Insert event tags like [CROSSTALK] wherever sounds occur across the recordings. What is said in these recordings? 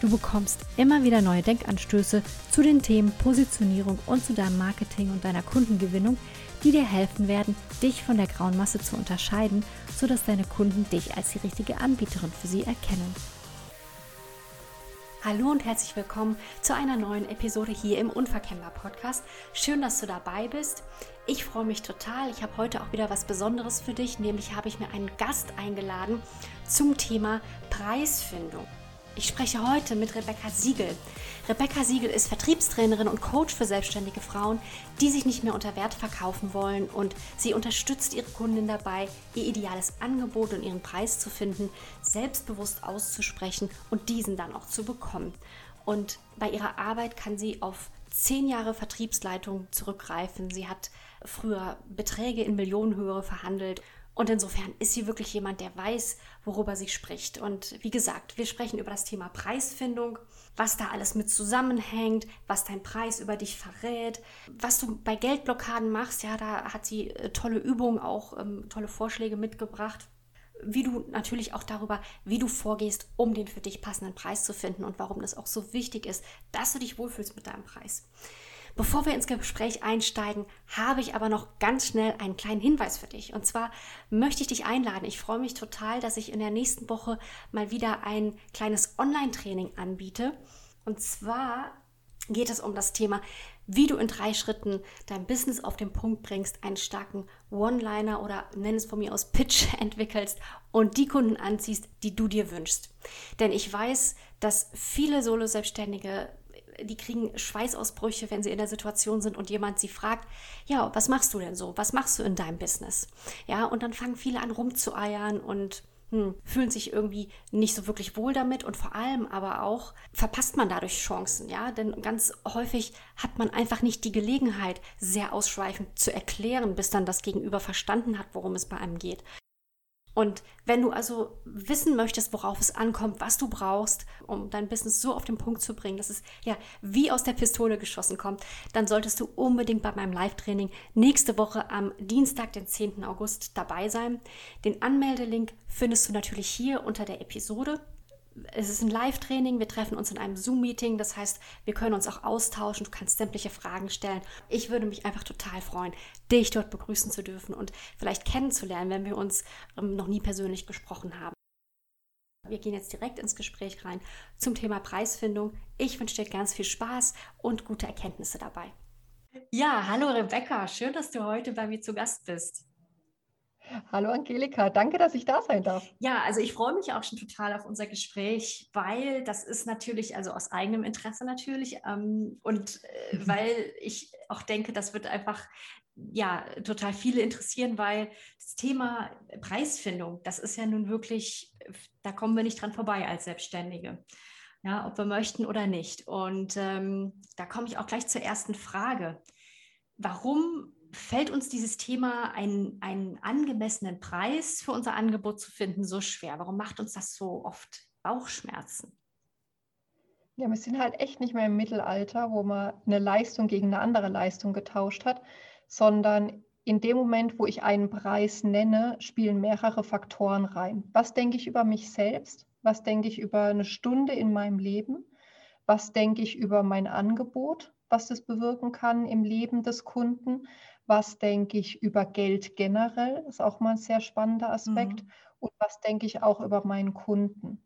Du bekommst immer wieder neue Denkanstöße zu den Themen Positionierung und zu deinem Marketing und deiner Kundengewinnung, die dir helfen werden, dich von der grauen Masse zu unterscheiden, sodass deine Kunden dich als die richtige Anbieterin für sie erkennen. Hallo und herzlich willkommen zu einer neuen Episode hier im Unverkennbar Podcast. Schön, dass du dabei bist. Ich freue mich total. Ich habe heute auch wieder was Besonderes für dich, nämlich habe ich mir einen Gast eingeladen zum Thema Preisfindung. Ich spreche heute mit Rebecca Siegel. Rebecca Siegel ist Vertriebstrainerin und Coach für selbstständige Frauen, die sich nicht mehr unter Wert verkaufen wollen und sie unterstützt ihre Kunden dabei, ihr ideales Angebot und ihren Preis zu finden, selbstbewusst auszusprechen und diesen dann auch zu bekommen. Und bei ihrer Arbeit kann sie auf zehn Jahre Vertriebsleitung zurückgreifen. Sie hat früher Beträge in Millionenhöhe verhandelt und insofern ist sie wirklich jemand, der weiß, worüber sie spricht. Und wie gesagt, wir sprechen über das Thema Preisfindung, was da alles mit zusammenhängt, was dein Preis über dich verrät, was du bei Geldblockaden machst. Ja, da hat sie äh, tolle Übungen, auch ähm, tolle Vorschläge mitgebracht. Wie du natürlich auch darüber, wie du vorgehst, um den für dich passenden Preis zu finden und warum das auch so wichtig ist, dass du dich wohlfühlst mit deinem Preis. Bevor wir ins Gespräch einsteigen, habe ich aber noch ganz schnell einen kleinen Hinweis für dich. Und zwar möchte ich dich einladen. Ich freue mich total, dass ich in der nächsten Woche mal wieder ein kleines Online-Training anbiete. Und zwar geht es um das Thema, wie du in drei Schritten dein Business auf den Punkt bringst, einen starken One-Liner oder nenn es von mir aus Pitch [LAUGHS] entwickelst und die Kunden anziehst, die du dir wünschst. Denn ich weiß, dass viele Solo-Selbstständige die kriegen Schweißausbrüche, wenn sie in der Situation sind und jemand sie fragt, ja, was machst du denn so? Was machst du in deinem Business? Ja, und dann fangen viele an rumzueiern und hm, fühlen sich irgendwie nicht so wirklich wohl damit und vor allem aber auch verpasst man dadurch Chancen, ja, denn ganz häufig hat man einfach nicht die Gelegenheit, sehr ausschweifend zu erklären, bis dann das Gegenüber verstanden hat, worum es bei einem geht. Und wenn du also wissen möchtest, worauf es ankommt, was du brauchst, um dein Business so auf den Punkt zu bringen, dass es ja wie aus der Pistole geschossen kommt, dann solltest du unbedingt bei meinem Live-Training nächste Woche am Dienstag, den 10. August dabei sein. Den Anmeldelink findest du natürlich hier unter der Episode es ist ein Live-Training, wir treffen uns in einem Zoom-Meeting, das heißt, wir können uns auch austauschen, du kannst sämtliche Fragen stellen. Ich würde mich einfach total freuen, dich dort begrüßen zu dürfen und vielleicht kennenzulernen, wenn wir uns ähm, noch nie persönlich gesprochen haben. Wir gehen jetzt direkt ins Gespräch rein zum Thema Preisfindung. Ich wünsche dir ganz viel Spaß und gute Erkenntnisse dabei. Ja, hallo Rebecca, schön, dass du heute bei mir zu Gast bist. Hallo Angelika, danke, dass ich da sein darf. Ja, also ich freue mich auch schon total auf unser Gespräch, weil das ist natürlich, also aus eigenem Interesse natürlich ähm, und äh, [LAUGHS] weil ich auch denke, das wird einfach ja total viele interessieren, weil das Thema Preisfindung, das ist ja nun wirklich, da kommen wir nicht dran vorbei als Selbstständige. Ja, ob wir möchten oder nicht. Und ähm, da komme ich auch gleich zur ersten Frage. Warum fällt uns dieses Thema, einen, einen angemessenen Preis für unser Angebot zu finden, so schwer? Warum macht uns das so oft Bauchschmerzen? Ja, wir sind halt echt nicht mehr im Mittelalter, wo man eine Leistung gegen eine andere Leistung getauscht hat, sondern in dem Moment, wo ich einen Preis nenne, spielen mehrere Faktoren rein. Was denke ich über mich selbst? Was denke ich über eine Stunde in meinem Leben? Was denke ich über mein Angebot, was das bewirken kann im Leben des Kunden? Was denke ich über Geld generell, ist auch mal ein sehr spannender Aspekt. Mhm. Und was denke ich auch über meinen Kunden.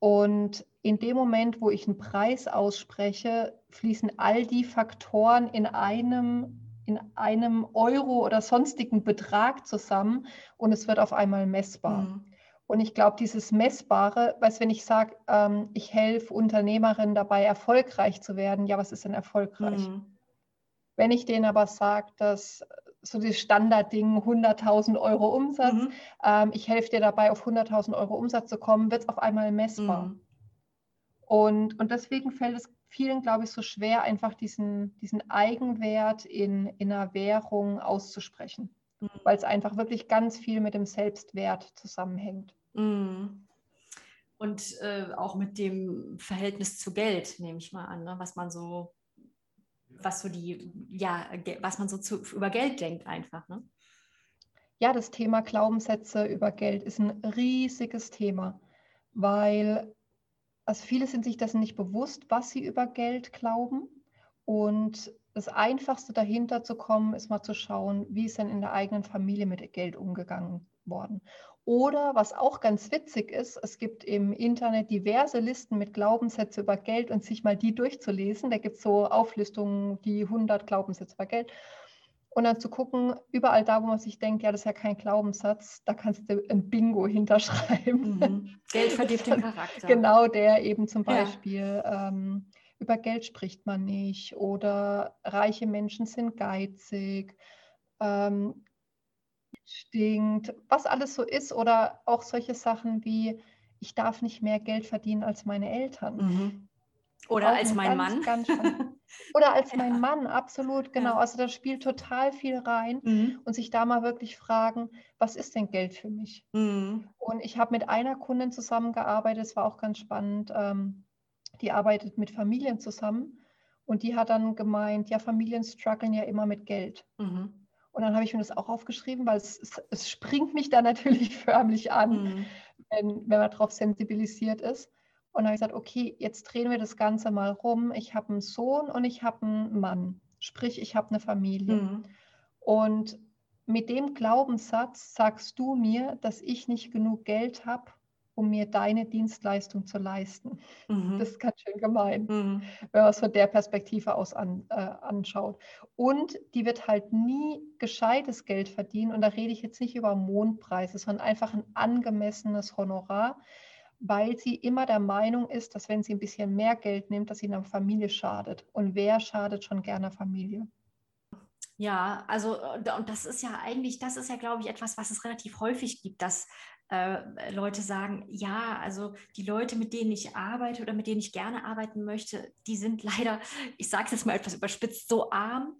Und in dem Moment, wo ich einen Preis ausspreche, fließen all die Faktoren in einem, in einem Euro oder sonstigen Betrag zusammen und es wird auf einmal messbar. Mhm. Und ich glaube, dieses Messbare, weil wenn ich sage, ähm, ich helfe Unternehmerinnen dabei, erfolgreich zu werden, ja, was ist denn erfolgreich? Mhm. Wenn ich denen aber sage, dass so das Standardding 100.000 Euro Umsatz, mhm. ähm, ich helfe dir dabei, auf 100.000 Euro Umsatz zu kommen, wird es auf einmal messbar. Mhm. Und, und deswegen fällt es vielen, glaube ich, so schwer, einfach diesen, diesen Eigenwert in, in einer Währung auszusprechen, mhm. weil es einfach wirklich ganz viel mit dem Selbstwert zusammenhängt. Mhm. Und äh, auch mit dem Verhältnis zu Geld, nehme ich mal an, ne? was man so, was so die, ja, was man so zu, über Geld denkt einfach. Ne? Ja, das Thema Glaubenssätze über Geld ist ein riesiges Thema, weil also viele sind sich dessen nicht bewusst, was sie über Geld glauben. Und das Einfachste dahinter zu kommen, ist mal zu schauen, wie ist denn in der eigenen Familie mit Geld umgegangen worden. Oder was auch ganz witzig ist, es gibt im Internet diverse Listen mit Glaubenssätze über Geld und sich mal die durchzulesen. Da gibt es so Auflistungen, die 100 Glaubenssätze über Geld. Und dann zu gucken, überall da, wo man sich denkt, ja, das ist ja kein Glaubenssatz, da kannst du ein Bingo [LAUGHS] hinterschreiben. Mhm. Geld verdirbt den Charakter. Genau, der eben zum Beispiel, ja. ähm, über Geld spricht man nicht oder reiche Menschen sind geizig, ähm, stinkt, was alles so ist oder auch solche Sachen wie, ich darf nicht mehr Geld verdienen als meine Eltern. Mhm. Oder als mein ganz, Mann. Ganz [LAUGHS] Oder als ja. mein Mann, absolut, genau. Ja. Also da spielt total viel rein mhm. und sich da mal wirklich fragen, was ist denn Geld für mich? Mhm. Und ich habe mit einer Kundin zusammengearbeitet, es war auch ganz spannend. Ähm, die arbeitet mit Familien zusammen und die hat dann gemeint, ja, Familien strugglen ja immer mit Geld. Mhm. Und dann habe ich mir das auch aufgeschrieben, weil es, es, es springt mich da natürlich [LAUGHS] förmlich an, mhm. wenn, wenn man darauf sensibilisiert ist. Und dann habe ich gesagt, okay, jetzt drehen wir das Ganze mal rum. Ich habe einen Sohn und ich habe einen Mann. Sprich, ich habe eine Familie. Mhm. Und mit dem Glaubenssatz sagst du mir, dass ich nicht genug Geld habe, um mir deine Dienstleistung zu leisten. Mhm. Das ist ganz schön gemein, mhm. wenn man es von der Perspektive aus an, äh, anschaut. Und die wird halt nie gescheites Geld verdienen. Und da rede ich jetzt nicht über Mondpreise, sondern einfach ein angemessenes Honorar, weil sie immer der Meinung ist, dass wenn sie ein bisschen mehr Geld nimmt, dass sie einer Familie schadet. Und wer schadet schon gerne Familie? Ja, also äh, und das ist ja eigentlich, das ist ja, glaube ich, etwas, was es relativ häufig gibt, dass äh, Leute sagen, ja, also die Leute, mit denen ich arbeite oder mit denen ich gerne arbeiten möchte, die sind leider, ich sage es jetzt mal etwas überspitzt, so arm.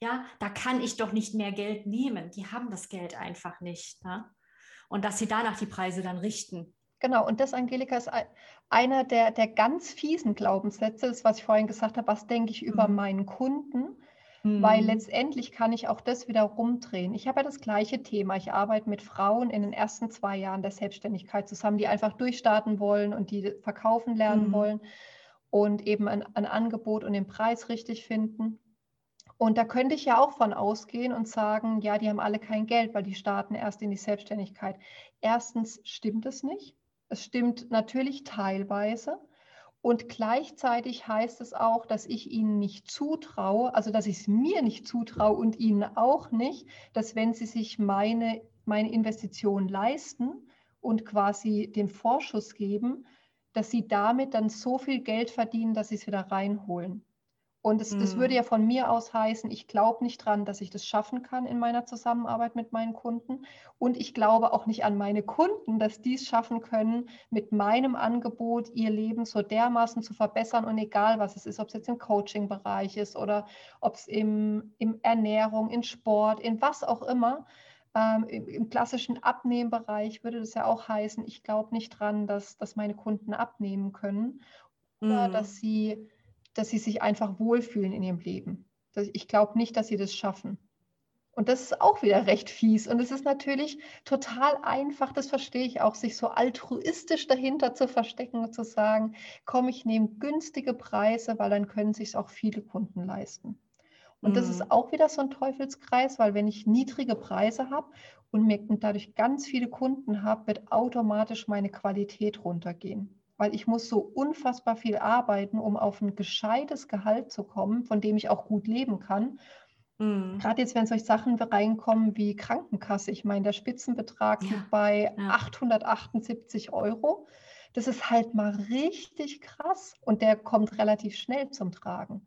Ja, da kann ich doch nicht mehr Geld nehmen. Die haben das Geld einfach nicht. Ne? Und dass sie danach die Preise dann richten. Genau, und das, Angelika, ist einer der, der ganz fiesen Glaubenssätze, das, was ich vorhin gesagt habe, was denke ich über mhm. meinen Kunden, mhm. weil letztendlich kann ich auch das wieder rumdrehen. Ich habe ja das gleiche Thema. Ich arbeite mit Frauen in den ersten zwei Jahren der Selbstständigkeit zusammen, die einfach durchstarten wollen und die verkaufen lernen mhm. wollen und eben ein, ein Angebot und den Preis richtig finden. Und da könnte ich ja auch von ausgehen und sagen, ja, die haben alle kein Geld, weil die starten erst in die Selbstständigkeit. Erstens stimmt es nicht. Es stimmt natürlich teilweise. Und gleichzeitig heißt es auch, dass ich ihnen nicht zutraue, also dass ich es mir nicht zutraue und ihnen auch nicht, dass wenn sie sich meine, meine Investition leisten und quasi den Vorschuss geben, dass sie damit dann so viel Geld verdienen, dass sie es wieder reinholen. Und das, das würde mhm. ja von mir aus heißen, ich glaube nicht dran, dass ich das schaffen kann in meiner Zusammenarbeit mit meinen Kunden. Und ich glaube auch nicht an meine Kunden, dass die es schaffen können, mit meinem Angebot ihr Leben so dermaßen zu verbessern. Und egal, was es ist, ob es jetzt im Coaching-Bereich ist oder ob es im, im Ernährung, in Sport, in was auch immer. Ähm, im, klassischen Abnehmbereich würde das ja auch heißen, ich glaube nicht dran, dass, dass meine Kunden abnehmen können oder dass sie dass sie sich einfach wohlfühlen in ihrem Leben. Ich glaube nicht, dass sie das schaffen. Und das ist auch wieder recht fies. Und es ist natürlich total einfach, das verstehe ich auch, sich so altruistisch dahinter zu verstecken und zu sagen, komm, ich nehme günstige Preise, weil dann können sich auch viele Kunden leisten. Und das ist mhm. auch wieder so ein Teufelskreis, weil wenn ich niedrige Preise habe und mir dadurch ganz viele Kunden habe, wird automatisch meine Qualität runtergehen weil ich muss so unfassbar viel arbeiten, um auf ein gescheites Gehalt zu kommen, von dem ich auch gut leben kann. Mhm. Gerade jetzt, wenn solche Sachen reinkommen wie Krankenkasse, ich meine, der Spitzenbetrag ja. liegt bei ja. 878 Euro. Das ist halt mal richtig krass und der kommt relativ schnell zum Tragen.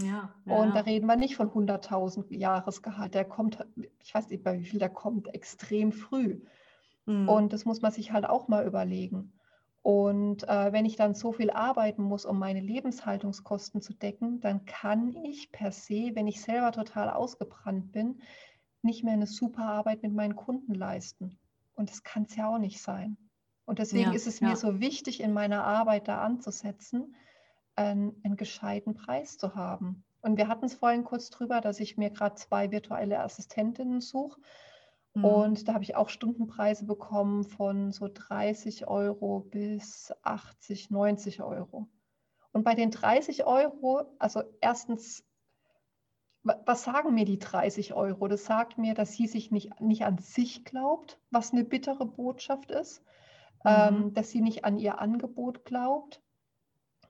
Ja, ja. Und da reden wir nicht von 100.000 Jahresgehalt. Der kommt, ich weiß nicht, bei wie viel der kommt, extrem früh. Mhm. Und das muss man sich halt auch mal überlegen. Und äh, wenn ich dann so viel arbeiten muss, um meine Lebenshaltungskosten zu decken, dann kann ich per se, wenn ich selber total ausgebrannt bin, nicht mehr eine super Arbeit mit meinen Kunden leisten. Und das kann es ja auch nicht sein. Und deswegen ja, ist es ja. mir so wichtig, in meiner Arbeit da anzusetzen, einen, einen gescheiten Preis zu haben. Und wir hatten es vorhin kurz drüber, dass ich mir gerade zwei virtuelle Assistentinnen suche Mhm. Und da habe ich auch Stundenpreise bekommen von so 30 Euro bis 80, 90 Euro. Und bei den 30 Euro, also erstens, was sagen mir die 30 Euro? Das sagt mir, dass sie sich nicht, nicht an sich glaubt, was eine bittere Botschaft ist, ähm, mhm. ähm, dass sie nicht an ihr Angebot glaubt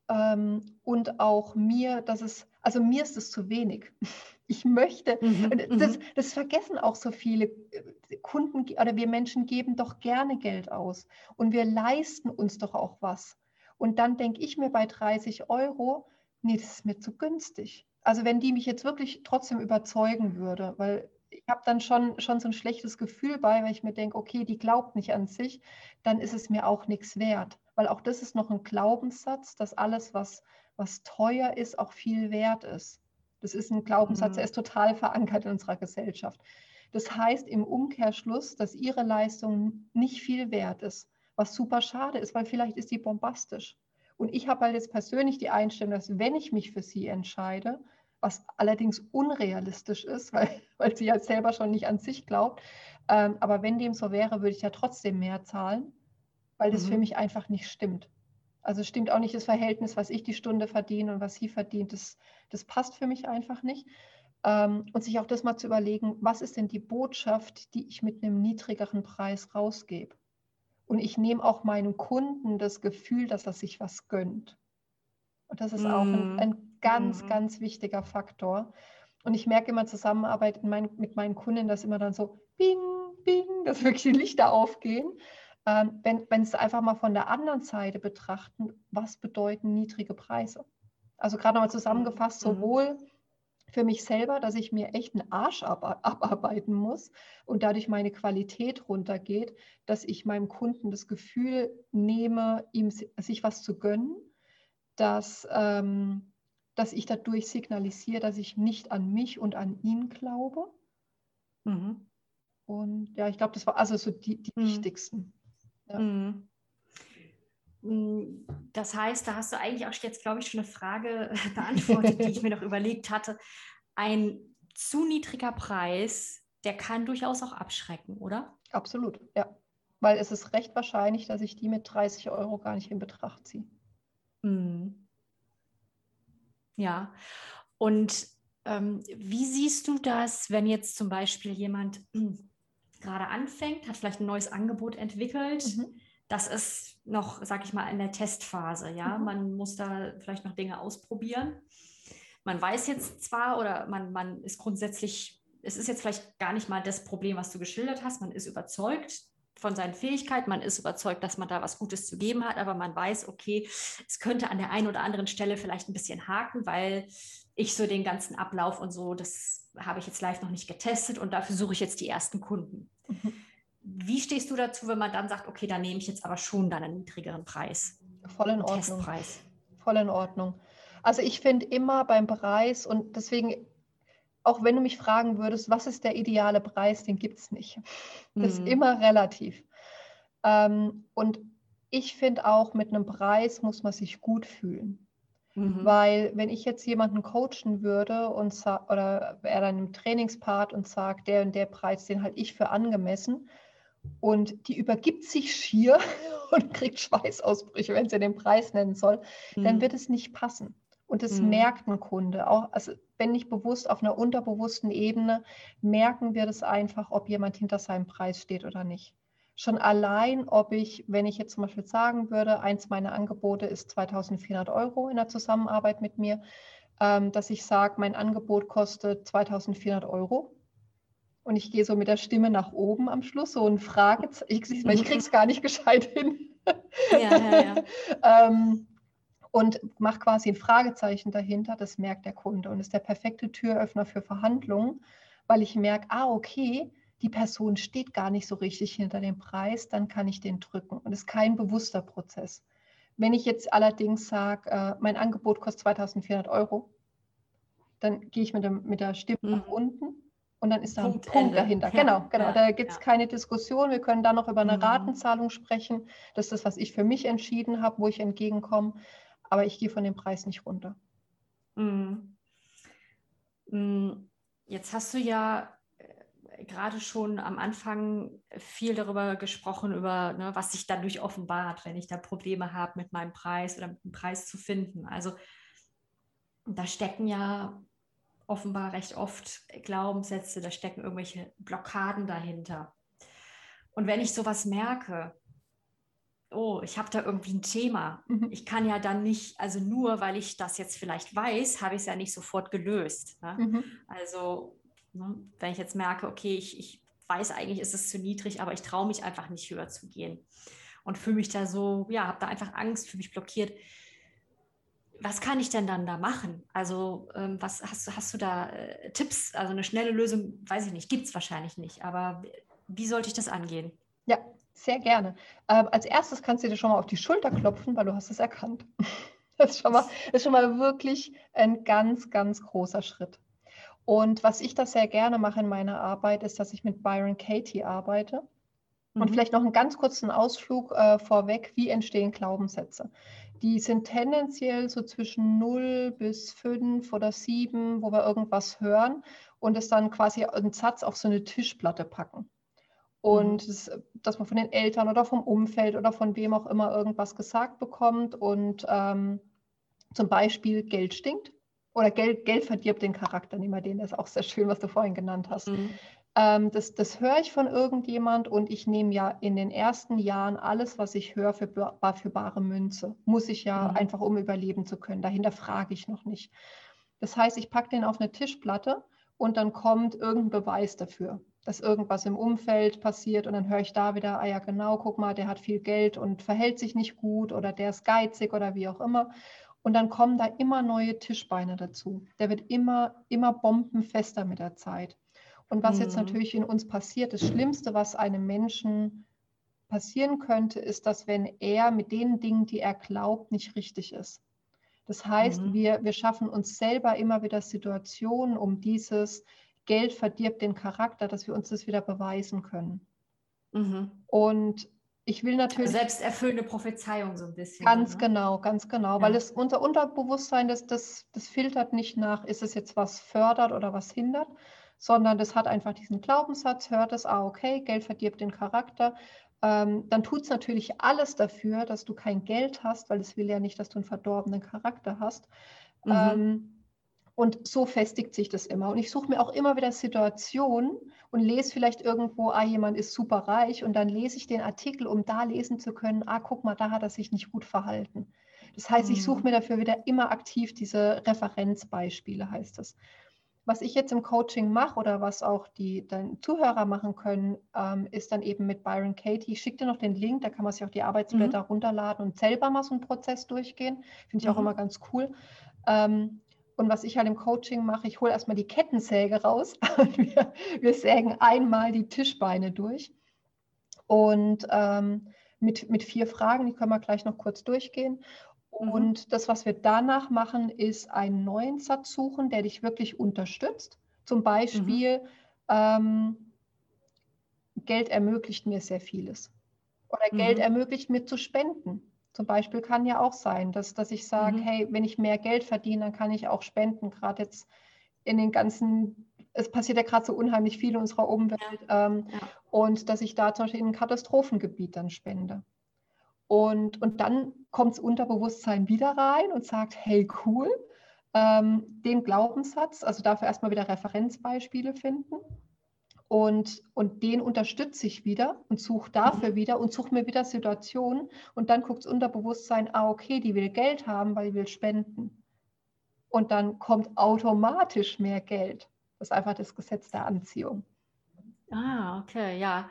ähm, und auch mir, dass es, also mir ist es zu wenig. [LAUGHS] Ich möchte, mhm, das, mhm. das, vergessen auch so viele äh, Kunden oder wir Menschen geben doch gerne Geld aus und wir leisten uns doch auch was. Und dann denke ich mir bei 30 Euro, nee, das ist mir zu günstig. Also wenn die mich jetzt wirklich trotzdem überzeugen würde, weil ich habe dann schon, schon so ein schlechtes Gefühl bei, weil ich mir denke, okay, die glaubt nicht an sich, dann ist es mir auch nichts wert. Weil auch das ist noch ein Glaubenssatz, dass alles, was, was teuer ist, auch viel wert ist. Das ist ein Glaubenssatz, mhm. der ist total verankert in unserer Gesellschaft. Das heißt im Umkehrschluss, dass ihre Leistung nicht viel wert ist, was super schade ist, weil vielleicht ist sie bombastisch. Und ich habe halt jetzt persönlich die Einstellung, dass wenn ich mich für sie entscheide, was allerdings unrealistisch ist, [LAUGHS] weil, weil sie ja selber schon nicht an sich glaubt, ähm, aber wenn dem so wäre, würde ich ja trotzdem mehr zahlen, weil das mhm. für mich einfach nicht stimmt. Also stimmt auch nicht das Verhältnis, was ich die Stunde verdiene und was sie verdient. Das, das passt für mich einfach nicht. Ähm, und sich auch das mal zu überlegen, was ist denn die Botschaft, die ich mit einem niedrigeren Preis rausgebe? Und ich nehme auch meinem Kunden das Gefühl, dass er sich was gönnt. Und das ist mm. auch ein, mhm. ein ganz, mm. ganz wichtiger Faktor. Und ich merke immer Zusammenarbeit mein, mit meinen Kunden, dass immer dann so bing, bing, dass wirklich die Lichter aufgehen ähm, wenn, wenn es einfach mal von der anderen Seite betrachten, was bedeuten niedrige Preise? Also gerade nochmal zusammengefasst, mhm. sowohl für mich selber, dass ich mir echt einen Arsch ab, abarbeiten muss und dadurch meine Qualität runtergeht, dass ich meinem Kunden das Gefühl nehme, ihm sich was zu gönnen, dass, ähm, dass ich dadurch signalisiere, dass ich nicht an mich und an ihn glaube. Mhm. Und ja, ich glaube, das war also so die, die mhm. wichtigsten. Ja. Mhm. Das heißt, da hast du eigentlich auch jetzt, glaube ich, schon eine Frage [LAUGHS] beantwortet, die ich mir noch überlegt hatte. Ein zu niedriger Preis, der kann durchaus auch abschrecken, oder? Absolut, ja. Weil es ist recht wahrscheinlich, dass ich die mit 30 Euro gar nicht in Betracht ziehe. Mhm. Ja, und ähm, wie siehst du das, wenn jetzt zum Beispiel jemand gerade anfängt, hat vielleicht ein neues Angebot entwickelt. Mhm. Das ist noch, sag ich mal, in der Testphase. Ja, mhm. man muss da vielleicht noch Dinge ausprobieren. Man weiß jetzt zwar oder man, man ist grundsätzlich, es ist jetzt vielleicht gar nicht mal das Problem, was du geschildert hast. Man ist überzeugt von seinen Fähigkeiten, man ist überzeugt, dass man da was Gutes zu geben hat, aber man weiß, okay, es könnte an der einen oder anderen Stelle vielleicht ein bisschen haken, weil ich so den ganzen Ablauf und so, das habe ich jetzt live noch nicht getestet und dafür suche ich jetzt die ersten Kunden. Mhm. Wie stehst du dazu, wenn man dann sagt, okay, dann nehme ich jetzt aber schon dann einen niedrigeren Preis? Voll in Ordnung. Testpreis. Voll in Ordnung. Also ich finde immer beim Preis und deswegen, auch wenn du mich fragen würdest, was ist der ideale Preis, den gibt es nicht. Das mhm. ist immer relativ. Ähm, und ich finde auch, mit einem Preis muss man sich gut fühlen. Mhm. Weil wenn ich jetzt jemanden coachen würde und oder er dann im Trainingspart und sagt, der und der Preis, den halte ich für angemessen und die übergibt sich schier [LAUGHS] und kriegt Schweißausbrüche, wenn sie den Preis nennen soll, mhm. dann wird es nicht passen. Und das mhm. merkt ein Kunde. Auch, also wenn nicht bewusst, auf einer unterbewussten Ebene merken wir das einfach, ob jemand hinter seinem Preis steht oder nicht schon allein, ob ich, wenn ich jetzt zum Beispiel sagen würde, eins meiner Angebote ist 2400 Euro in der Zusammenarbeit mit mir, ähm, dass ich sage, mein Angebot kostet 2400 Euro. Und ich gehe so mit der Stimme nach oben am Schluss, so ein Fragezeichen. Ich, ich kriege es gar nicht [LAUGHS] gescheit hin. Ja, ja, ja. [LAUGHS] ähm, und mache quasi ein Fragezeichen dahinter, das merkt der Kunde und ist der perfekte Türöffner für Verhandlungen, weil ich merke, ah, okay, die Person steht gar nicht so richtig hinter dem Preis, dann kann ich den drücken. Und es ist kein bewusster Prozess. Wenn ich jetzt allerdings sage, äh, mein Angebot kostet 2400 Euro, dann gehe ich mit, dem, mit der Stimme mhm. nach unten und dann ist da Punkt ein Punkt Ende. dahinter. Ja, genau, genau. Ja, da gibt es ja. keine Diskussion. Wir können dann noch über eine mhm. Ratenzahlung sprechen. Das ist das, was ich für mich entschieden habe, wo ich entgegenkomme. Aber ich gehe von dem Preis nicht runter. Mhm. mhm. Jetzt hast du ja gerade schon am Anfang viel darüber gesprochen, über ne, was sich dadurch offenbart, wenn ich da Probleme habe mit meinem Preis oder mit dem Preis zu finden. Also da stecken ja offenbar recht oft Glaubenssätze, da stecken irgendwelche Blockaden dahinter. Und wenn ich sowas merke, oh, ich habe da irgendwie ein Thema. Mhm. Ich kann ja dann nicht, also nur weil ich das jetzt vielleicht weiß, habe ich es ja nicht sofort gelöst. Ne? Mhm. Also Ne? Wenn ich jetzt merke, okay, ich, ich weiß eigentlich, ist es zu niedrig, aber ich traue mich einfach nicht höher zu gehen und fühle mich da so, ja, habe da einfach Angst, fühle mich blockiert. Was kann ich denn dann da machen? Also, ähm, was hast, hast du da äh, Tipps? Also, eine schnelle Lösung, weiß ich nicht, gibt es wahrscheinlich nicht, aber wie sollte ich das angehen? Ja, sehr gerne. Ähm, als erstes kannst du dir schon mal auf die Schulter klopfen, weil du hast es erkannt. [LAUGHS] Das ist schon mal, das ist schon mal wirklich ein ganz, ganz großer Schritt. Und was ich da sehr gerne mache in meiner Arbeit, ist, dass ich mit Byron Katie arbeite. Mhm. Und vielleicht noch einen ganz kurzen Ausflug äh, vorweg, wie entstehen Glaubenssätze. Die sind tendenziell so zwischen 0 bis 5 oder 7, wo wir irgendwas hören und es dann quasi einen Satz auf so eine Tischplatte packen. Und mhm. das, dass man von den Eltern oder vom Umfeld oder von wem auch immer irgendwas gesagt bekommt und ähm, zum Beispiel Geld stinkt oder Geld, Geld verdirbt den Charakter, nehmen wir den, das ist auch sehr schön, was du vorhin genannt hast. Mhm. Ähm, das, das höre ich von irgendjemand und ich nehme ja in den ersten Jahren alles, was ich höre, für, für bare Münze. Muss ich ja mhm. einfach, um überleben zu können. Dahinter frage ich noch nicht. Das heißt, ich packe den auf eine Tischplatte und dann kommt irgendein Beweis dafür, dass irgendwas im Umfeld passiert und dann höre ich da wieder, ah ja genau, guck mal, der hat viel Geld und verhält sich nicht gut oder der ist geizig oder wie auch immer. Und dann kommen da immer neue Tischbeine dazu. Der wird immer, immer bombenfester mit der Zeit. Und was mhm. jetzt natürlich in uns passiert, das Schlimmste, was einem Menschen passieren könnte, ist, dass wenn er mit den Dingen, die er glaubt, nicht richtig ist. Das heißt, mhm. wir, wir schaffen uns selber immer wieder Situationen, um dieses Geld verdirbt den Charakter, dass wir uns das wieder beweisen können. Mhm. Und ich will natürlich. Selbsterfüllende Prophezeiung so ein bisschen. Ganz ne? genau, ganz genau. Ja. Weil es unser Unterbewusstsein, das, das, das filtert nicht nach, ist es jetzt was fördert oder was hindert, sondern das hat einfach diesen Glaubenssatz, hört es, ah, okay, Geld verdirbt den Charakter. Ähm, dann tut es natürlich alles dafür, dass du kein Geld hast, weil es will ja nicht, dass du einen verdorbenen Charakter hast. Mhm. Ähm, und so festigt sich das immer. Und ich suche mir auch immer wieder Situationen und lese vielleicht irgendwo, ah, jemand ist super reich und dann lese ich den Artikel, um da lesen zu können, ah, guck mal, da hat er sich nicht gut verhalten. Das heißt, ich suche mhm. mir dafür wieder immer aktiv diese Referenzbeispiele, heißt das. Was ich jetzt im Coaching mache oder was auch die dann Zuhörer machen können, ähm, ist dann eben mit Byron Katie. Ich schicke dir noch den Link, da kann man sich auch die Arbeitsblätter mhm. runterladen und selber mal so einen Prozess durchgehen. Finde ich mhm. auch immer ganz cool. Ähm, und was ich halt im Coaching mache, ich hole erstmal die Kettensäge raus [LAUGHS] und wir, wir sägen einmal die Tischbeine durch. Und ähm, mit, mit vier Fragen, die können wir gleich noch kurz durchgehen. Mhm. Und das, was wir danach machen, ist einen neuen Satz suchen, der dich wirklich unterstützt. Zum Beispiel, mhm. ähm, Geld ermöglicht mir sehr vieles. Oder mhm. Geld ermöglicht mir zu spenden. Zum Beispiel kann ja auch sein, dass, dass ich sage, mhm. hey, wenn ich mehr Geld verdiene, dann kann ich auch spenden. Gerade jetzt in den ganzen, es passiert ja gerade so unheimlich viel in unserer Umwelt. Ähm, ja. Und dass ich da zum Beispiel in ein Katastrophengebiet dann spende. Und, und dann kommt das Unterbewusstsein wieder rein und sagt, hey, cool, ähm, den Glaubenssatz, also dafür erstmal wieder Referenzbeispiele finden und, und den unterstütze ich wieder und suche dafür wieder und suche mir wieder Situationen und dann guckt das Unterbewusstsein, ah, okay, die will Geld haben, weil die will spenden. Und dann kommt automatisch mehr Geld. Das ist einfach das Gesetz der Anziehung. Ah, okay, ja.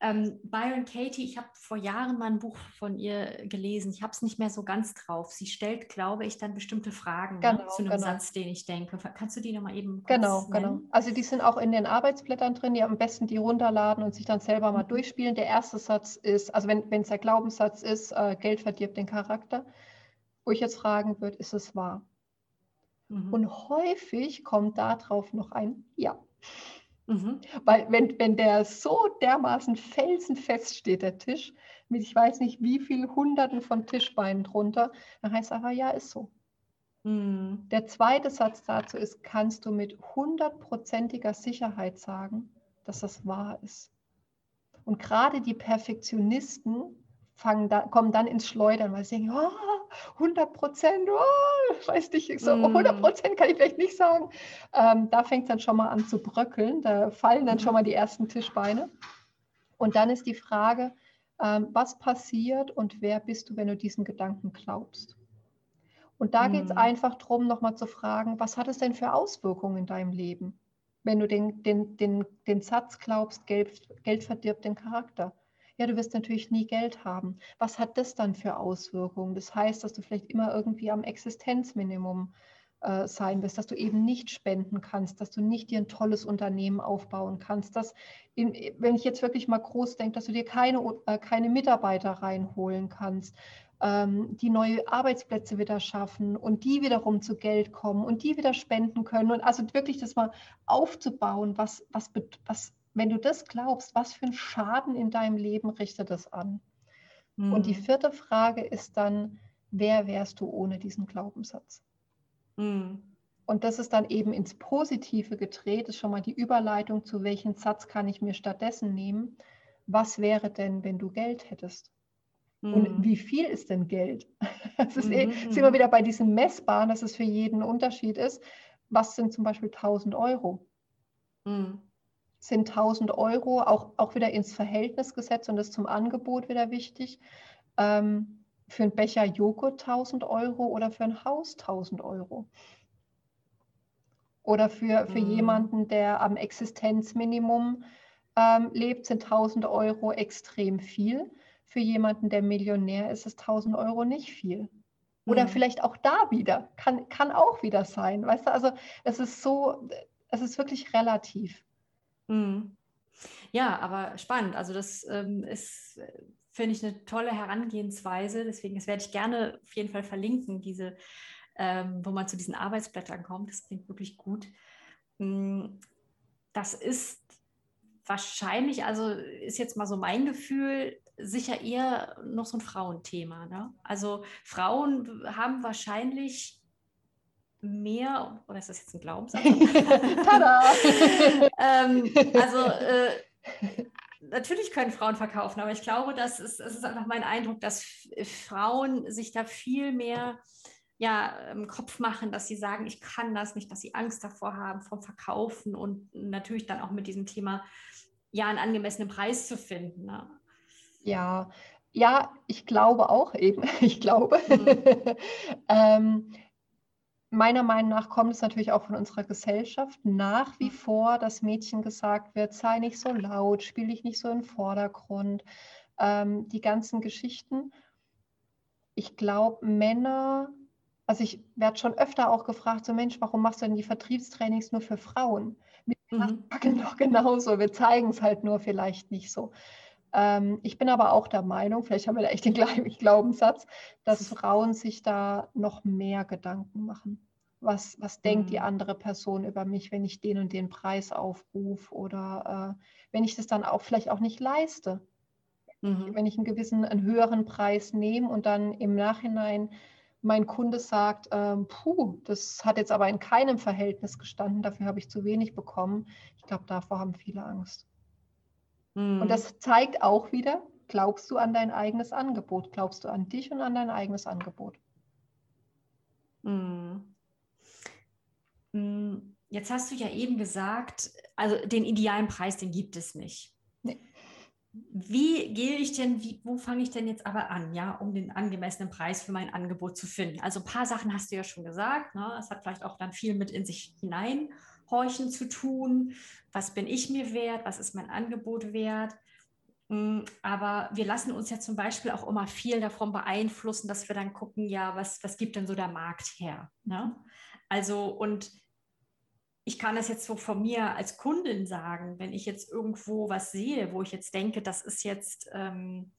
Ähm, Byron Katie, ich habe vor Jahren mal ein Buch von ihr gelesen. Ich habe es nicht mehr so ganz drauf. Sie stellt, glaube ich, dann bestimmte Fragen ne, genau, ne, zu einem genau. Satz, den ich denke. Kannst du die nochmal eben Genau, genau. Also die sind auch in den Arbeitsblättern drin. Die am besten die runterladen und sich dann selber mal mhm. durchspielen. Der erste Satz ist, also wenn es der Glaubenssatz ist, äh, Geld verdirbt den Charakter, wo ich jetzt fragen würde, ist es wahr? Mhm. Und häufig kommt darauf noch ein Ja. Mhm. Weil wenn, wenn der so dermaßen felsenfest steht, der Tisch, mit ich weiß nicht wie viel Hunderten von Tischbeinen drunter, dann heißt es aber, ja, ist so. Mhm. Der zweite Satz dazu ist, kannst du mit hundertprozentiger Sicherheit sagen, dass das wahr ist. Und gerade die Perfektionisten fangen da, kommen dann ins Schleudern, weil sie denken, oh, 100 Prozent, oh, weiß nicht, so 100 mm. Prozent kann ich vielleicht nicht sagen. Ähm, da fängt es dann schon mal an zu bröckeln, da fallen dann schon mal die ersten Tischbeine. Und dann ist die Frage, ähm, was passiert und wer bist du, wenn du diesen Gedanken glaubst? Und da geht es mm. einfach darum, nochmal zu fragen, was hat es denn für Auswirkungen in deinem Leben, wenn du den, den, den, den Satz glaubst, Geld, Geld verdirbt den Charakter? Ja, du wirst natürlich nie Geld haben. Was hat das dann für Auswirkungen? Das heißt, dass du vielleicht immer irgendwie am Existenzminimum äh, sein wirst, dass du eben nicht spenden kannst, dass du nicht dir ein tolles Unternehmen aufbauen kannst, dass, in, wenn ich jetzt wirklich mal groß denke, dass du dir keine, äh, keine Mitarbeiter reinholen kannst, ähm, die neue Arbeitsplätze wieder schaffen und die wiederum zu Geld kommen und die wieder spenden können und also wirklich das mal aufzubauen, was, was, was wenn du das glaubst, was für einen Schaden in deinem Leben richtet das an? Mhm. Und die hm. vierte Frage ist dann, wer wärst du ohne diesen Glaubenssatz? Mhm. Und das ist dann eben ins Positive gedreht, ist schon mal die Überleitung zu welchen Satz kann ich mir stattdessen nehmen. Was wäre denn, wenn du Geld hättest? Und hm. wie viel ist denn Geld? [LAUGHS] Das ist, eh, mhm. sind wir wieder bei diesem Messbaren, dass es für jeden ein Unterschied ist. Was sind zum Beispiel 1000 Euro? Mhm sind 1000 Euro auch, auch wieder ins Verhältnis gesetzt und das zum Angebot wieder wichtig. Ähm, für einen Becher Joghurt 1000 Euro oder für ein Haus 1000 Euro. Oder für, für mhm. jemanden, der am Existenzminimum ähm, lebt, sind 1000 Euro extrem viel. Für jemanden, der Millionär ist, ist 1000 Euro nicht viel. Oder mhm. vielleicht auch da wieder, kann, kann auch wieder sein. Weißt du, also es ist so, es ist wirklich relativ. Mhm. Ja, aber spannend. Also das ähm, ist, finde ich, eine tolle Herangehensweise. Deswegen, das werde ich gerne auf jeden Fall verlinken, diese, ähm, wo man zu diesen Arbeitsblättern kommt. Das klingt wirklich gut. Hm, das ist wahrscheinlich, also ist jetzt mal so mein Gefühl, sicher eher noch so ein Frauenthema. Ne? Also Frauen haben wahrscheinlich mehr, oder ist das jetzt ein Glaubenssatz? [LAUGHS] Tada! [LAUGHS] ähm, also äh, natürlich können Frauen verkaufen, aber ich glaube, das ist, es ist einfach mein Eindruck, dass Frauen sich da viel mehr ja, im Kopf machen, dass sie sagen, ich kann das nicht, dass sie Angst davor haben vom Verkaufen und natürlich dann auch mit diesem Thema ja einen angemessenen Preis zu finden. Ne? Ja, ja, ich glaube auch eben, [LAUGHS] ich glaube. Mhm. ähm, meiner Meinung nach kommt es natürlich auch von unserer Gesellschaft nach wie mhm. vor, dass Mädchen gesagt wird, sei nicht so laut, spiel dich nicht so im Vordergrund. Ähm, die ganzen Geschichten. Ich glaube, Männer, also ich werde schon öfter auch gefragt, so Mensch, warum machst du denn die Vertriebstrainings nur für Frauen? Wir mhm. machen doch [LAUGHS] genauso, wir zeigen es halt nur vielleicht nicht so. Ähm, ich bin aber auch der Meinung, vielleicht haben wir da echt den gleichen [LAUGHS] Glaubenssatz, dass Frauen sich da noch mehr Gedanken machen. Was, was denkt die mhm. andere Person über mich, wenn ich den und den Preis aufrufe oder äh, wenn ich das dann auch vielleicht auch nicht leiste? Mhm. Wenn ich einen gewissen, einen höheren Preis nehme und dann im Nachhinein mein Kunde sagt, ähm, puh, das hat jetzt aber in keinem Verhältnis gestanden, dafür habe ich zu wenig bekommen. Ich glaube, davor haben viele Angst. Mhm. Und das zeigt auch wieder, glaubst du an dein eigenes Angebot? Glaubst du an dich und an dein eigenes Angebot? Mhm. Jetzt hast du ja eben gesagt, also den idealen Preis, den gibt es nicht. Nee. wie gehe ich denn, wie, wo fange ich denn jetzt aber an, ja, um den angemessenen Preis für mein Angebot zu finden? Also ein paar Sachen hast du ja schon gesagt. Ne? Es hat vielleicht auch dann viel mit in sich hineinhorchen zu tun. Was bin ich mir wert? Was ist mein Angebot wert? Hm, aber wir lassen uns ja zum Beispiel auch immer viel davon beeinflussen, dass wir dann gucken, ja, was, was gibt denn so der Markt her? Ne? Also, und ich kann das jetzt so von mir als Kundin sagen, wenn ich jetzt irgendwo was sehe, wo ich jetzt denke, das ist jetzt, ähm,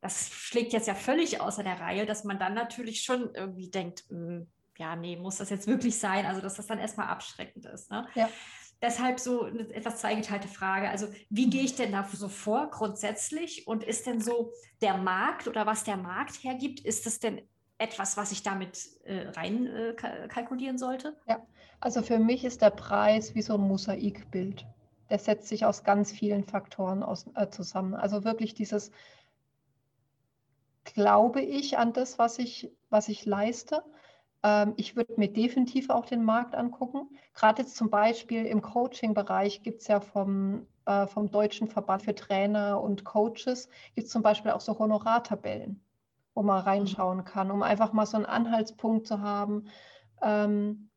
das schlägt jetzt ja völlig außer der Reihe, dass man dann natürlich schon irgendwie denkt, mh, hm, ja, nee, muss das jetzt wirklich sein? Also, dass das dann erstmal abschreckend ist. Ne? Ja. Deshalb so eine etwas zweigeteilte Frage. Also, wie gehe ich denn da so vor grundsätzlich? Und ist denn so der Markt oder was der Markt hergibt, ist das denn etwas, was ich damit äh, rein äh, kalkulieren sollte? Ja, also für mich ist der Preis wie so ein Mosaikbild. Der setzt sich aus ganz vielen Faktoren aus, äh, zusammen. Also wirklich dieses, glaube ich an das, was ich, was ich leiste. Ähm, ich würde mir definitiv auch den Markt angucken. Gerade jetzt zum Beispiel im Coaching-Bereich gibt es ja vom, äh, vom Deutschen Verband für Trainer und Coaches, gibt es zum Beispiel auch so Honorartabellen, wo man mhm. reinschauen kann, um einfach mal so einen Anhaltspunkt zu haben. Ähm,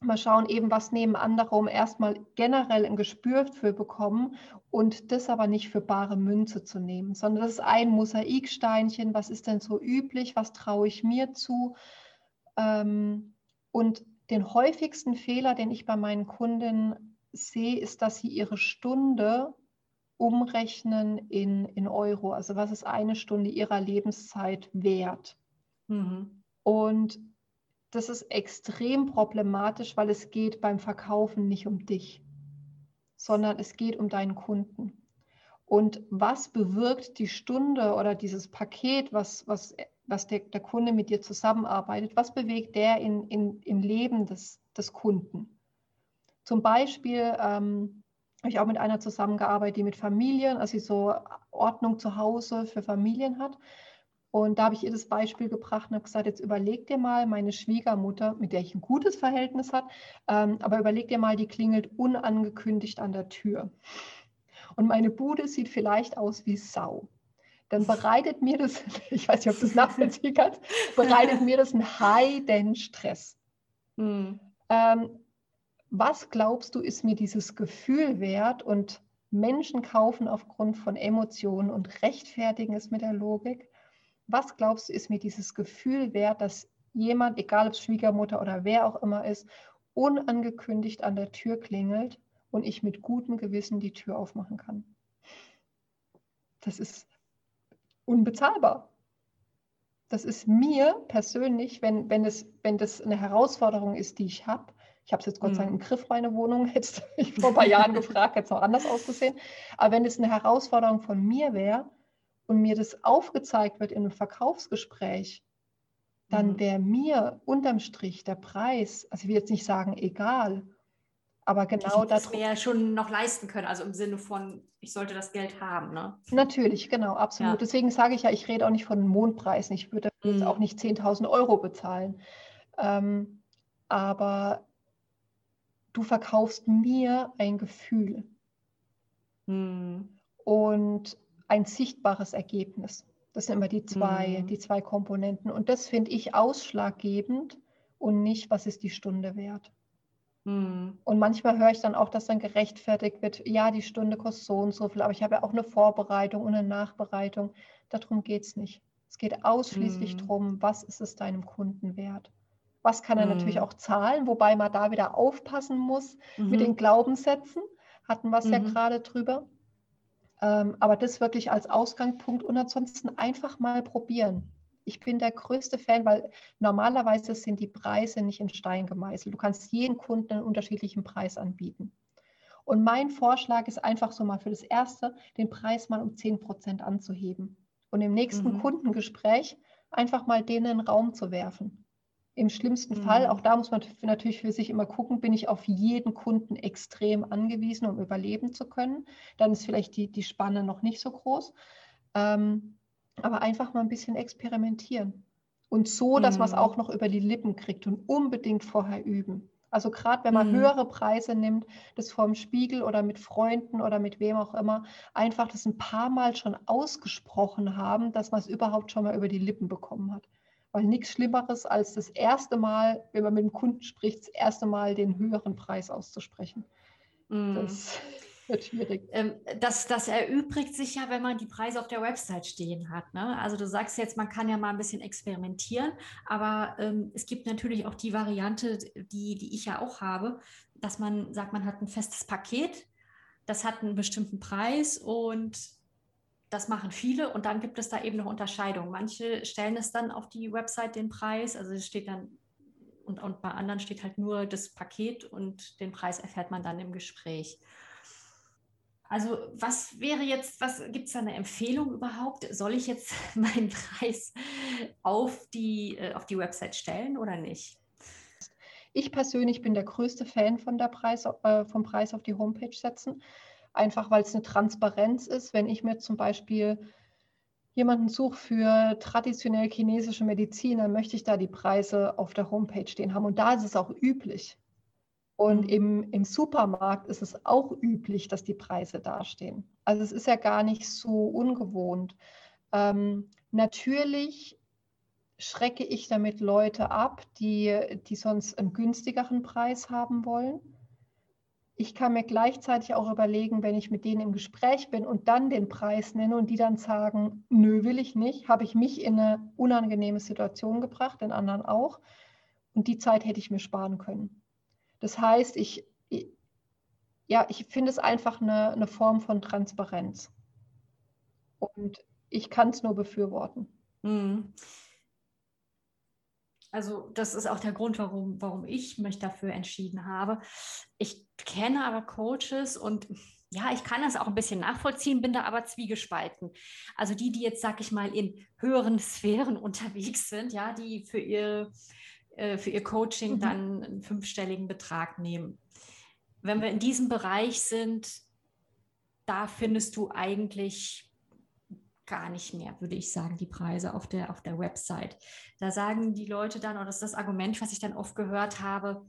mal schauen, eben was nehmen andere, um erstmal generell ein Gespür für bekommen und das aber nicht für bare Münze zu nehmen, sondern das ist ein Mosaiksteinchen, was ist denn so üblich, was traue ich mir zu. Ähm, und den häufigsten Fehler, den ich bei meinen Kunden sehe, ist, dass sie ihre Stunde umrechnen in, in Euro. Also was ist eine Stunde ihrer Lebenszeit wert? Mhm. Und das ist extrem problematisch, weil es geht beim Verkaufen nicht um dich, sondern es geht um deinen Kunden. Und was bewirkt die Stunde oder dieses Paket, was, was, was der, der Kunde mit dir zusammenarbeitet, was bewegt der in, in, im Leben des, des Kunden? Zum Beispiel ähm, habe ich auch mit einer zusammengearbeitet, die mit Familien, also so Ordnung zu Hause für Familien hat. Und da habe ich ihr das Beispiel gebracht und habe gesagt, jetzt überleg dir mal, meine Schwiegermutter, mit der ich ein gutes Verhältnis habe, ähm, aber überleg dir mal, die klingelt unangekündigt an der Tür. Und meine Bude sieht vielleicht aus wie Sau. Dann [LAUGHS] bereitet mir das, [LAUGHS] ich weiß nicht, ob du das nachvollziehen kannst, bereitet mir das einen heiden Stress. Hm. Ähm, was glaubst du, ist mir dieses Gefühl wert? Und Menschen kaufen aufgrund von Emotionen und rechtfertigen es mit der Logik was glaubst du, ist mir dieses Gefühl wert, dass jemand, egal ob es Schwiegermutter oder wer auch immer ist, unangekündigt an der Tür klingelt und ich mit gutem Gewissen die Tür aufmachen kann? Das ist unbezahlbar. Das ist mir persönlich, wenn, wenn, es, wenn das eine Herausforderung ist, die ich habe, ich habe es jetzt Gott sei Dank mhm. im Griff, meine Wohnung, hätte [LAUGHS] ich vor ein paar Jahren gefragt, hätte es noch anders ausgesehen. Aber wenn es eine Herausforderung von mir wäre, und mir das aufgezeigt wird in einem Verkaufsgespräch, dann mhm. wäre mir unterm Strich der Preis, also ich will jetzt nicht sagen egal, aber genau das. Das wir ja schon noch leisten können, also im Sinne von, ich sollte das Geld haben. Ne? Natürlich, genau, absolut. Ja. Deswegen sage ich ja, ich rede auch nicht von Mondpreisen. Ich würde mhm. jetzt auch nicht 10.000 Euro bezahlen. Ähm, aber du verkaufst mir ein Gefühl. Mhm. Und ein sichtbares Ergebnis. Das sind immer die zwei, mhm. die zwei Komponenten. Und das finde ich ausschlaggebend und nicht, was ist die Stunde wert. Mhm. Und manchmal höre ich dann auch, dass dann gerechtfertigt wird, ja, die Stunde kostet so und so viel, aber ich habe ja auch eine Vorbereitung und eine Nachbereitung. Darum geht es nicht. Es geht ausschließlich mhm. darum, was ist es deinem Kunden wert. Was kann er natürlich mhm. auch zahlen, wobei man da wieder aufpassen muss mit mhm. den Glaubenssätzen. Hatten wir es ja gerade drüber. Ähm, aber das wirklich als Ausgangspunkt und ansonsten einfach mal probieren. Ich bin der größte Fan, weil normalerweise sind die Preise nicht in Stein gemeißelt. Du kannst jeden Kunden einen unterschiedlichen Preis anbieten. Und mein Vorschlag ist einfach so mal für das Erste, den Preis mal um 10 Prozent anzuheben. Und im nächsten mhm. Kundengespräch einfach mal denen einen Raum zu werfen. Im schlimmsten mhm. Fall, auch da muss man natürlich für sich immer gucken, bin ich auf jeden Kunden extrem angewiesen, um überleben zu können. Dann ist vielleicht die, die Spanne noch nicht so groß. Ähm, aber einfach mal ein bisschen experimentieren. Und so, dass mhm. man es auch noch über die Lippen kriegt und unbedingt vorher üben. Also gerade wenn man mhm. höhere Preise nimmt, das vorm Spiegel oder mit Freunden oder mit wem auch immer, einfach das ein paar Mal schon ausgesprochen haben, dass man es überhaupt schon mal über die Lippen bekommen hat. Weil nichts Schlimmeres als das erste Mal, wenn man mit dem Kunden spricht, das erste Mal den höheren Preis auszusprechen. Mhm. Das [LAUGHS] wird schwierig. Ähm, das, das erübrigt sich ja, wenn man die Preise auf der Website stehen hat. Ne? Also du sagst jetzt, man kann ja mal ein bisschen experimentieren, aber ähm, es gibt natürlich auch die Variante, die, die ich ja auch habe, dass man sagt, man hat ein festes Paket, das hat einen bestimmten Preis und das machen viele und dann gibt es da eben noch Unterscheidungen. Manche stellen es dann auf die Website den Preis, also es steht dann und, und bei anderen steht halt nur das Paket und den Preis erfährt man dann im Gespräch. Also was wäre jetzt, was gibt es da eine Empfehlung überhaupt? Soll ich jetzt [LAUGHS] meinen Preis auf die, äh, auf die Website stellen oder nicht? Ich persönlich bin der größte Fan von der Preis, äh, vom Preis auf die Homepage setzen, einfach weil es eine Transparenz ist. Wenn ich mir zum Beispiel jemanden suche für traditionell chinesische Medizin, dann möchte ich da die Preise auf der Homepage stehen haben. Und da ist es auch üblich. Und mhm. im, im Supermarkt ist es auch üblich, dass die Preise dastehen. Also es ist ja gar nicht so ungewohnt. Ähm, natürlich schrecke ich damit Leute ab, die, die sonst einen günstigeren Preis haben wollen. Ich kann mir gleichzeitig auch überlegen, wenn ich mit denen im Gespräch bin und dann den Preis nenne und die dann sagen, nö, will ich nicht, habe ich mich in eine unangenehme Situation gebracht, den anderen auch. Und die Zeit hätte ich mir sparen können. Das heißt, ich, ja, ich finde es einfach eine, eine Form von Transparenz. Und ich kann es nur befürworten. Mhm. Also das ist auch der Grund, warum, warum ich mich dafür entschieden habe. Ich kenne aber Coaches und ja, ich kann das auch ein bisschen nachvollziehen, bin da aber zwiegespalten. Also die, die jetzt, sag ich mal, in höheren Sphären [LAUGHS] unterwegs sind, ja, die für ihr äh, für ihr Coaching mhm. dann einen fünfstelligen Betrag nehmen. Wenn wir in diesem Bereich sind, da findest du eigentlich gar nicht mehr, würde ich sagen, die Preise auf der, auf der Website. Da sagen die Leute dann, oder das ist das Argument, was ich dann oft gehört habe,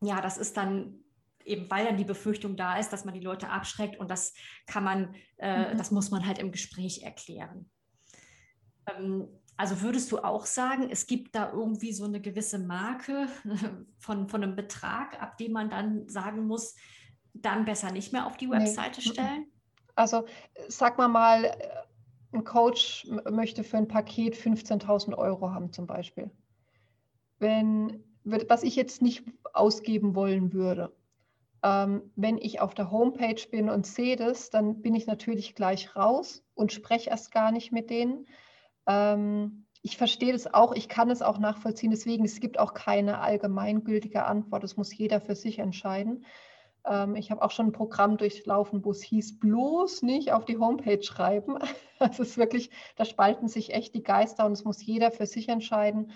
ja, das ist dann eben, weil dann die Befürchtung da ist, dass man die Leute abschreckt und das kann man, äh, mhm. das muss man halt im Gespräch erklären. Ähm, also würdest du auch sagen, es gibt da irgendwie so eine gewisse Marke [LAUGHS] von, von einem Betrag, ab dem man dann sagen muss, dann besser nicht mehr auf die Webseite nee. stellen? Also sag mal mal, ein Coach möchte für ein Paket 15.000 Euro haben zum Beispiel. Wenn, was ich jetzt nicht ausgeben wollen würde. Ähm, wenn ich auf der Homepage bin und sehe das, dann bin ich natürlich gleich raus und spreche erst gar nicht mit denen. Ähm, ich verstehe das auch, ich kann es auch nachvollziehen. Deswegen, es gibt auch keine allgemeingültige Antwort. Das muss jeder für sich entscheiden. Ähm, ich habe auch schon ein Programm durchlaufen, wo es hieß, bloß nicht auf die Homepage schreiben. [LAUGHS] Das ist wirklich, da spalten sich echt die Geister und es muss jeder für sich entscheiden.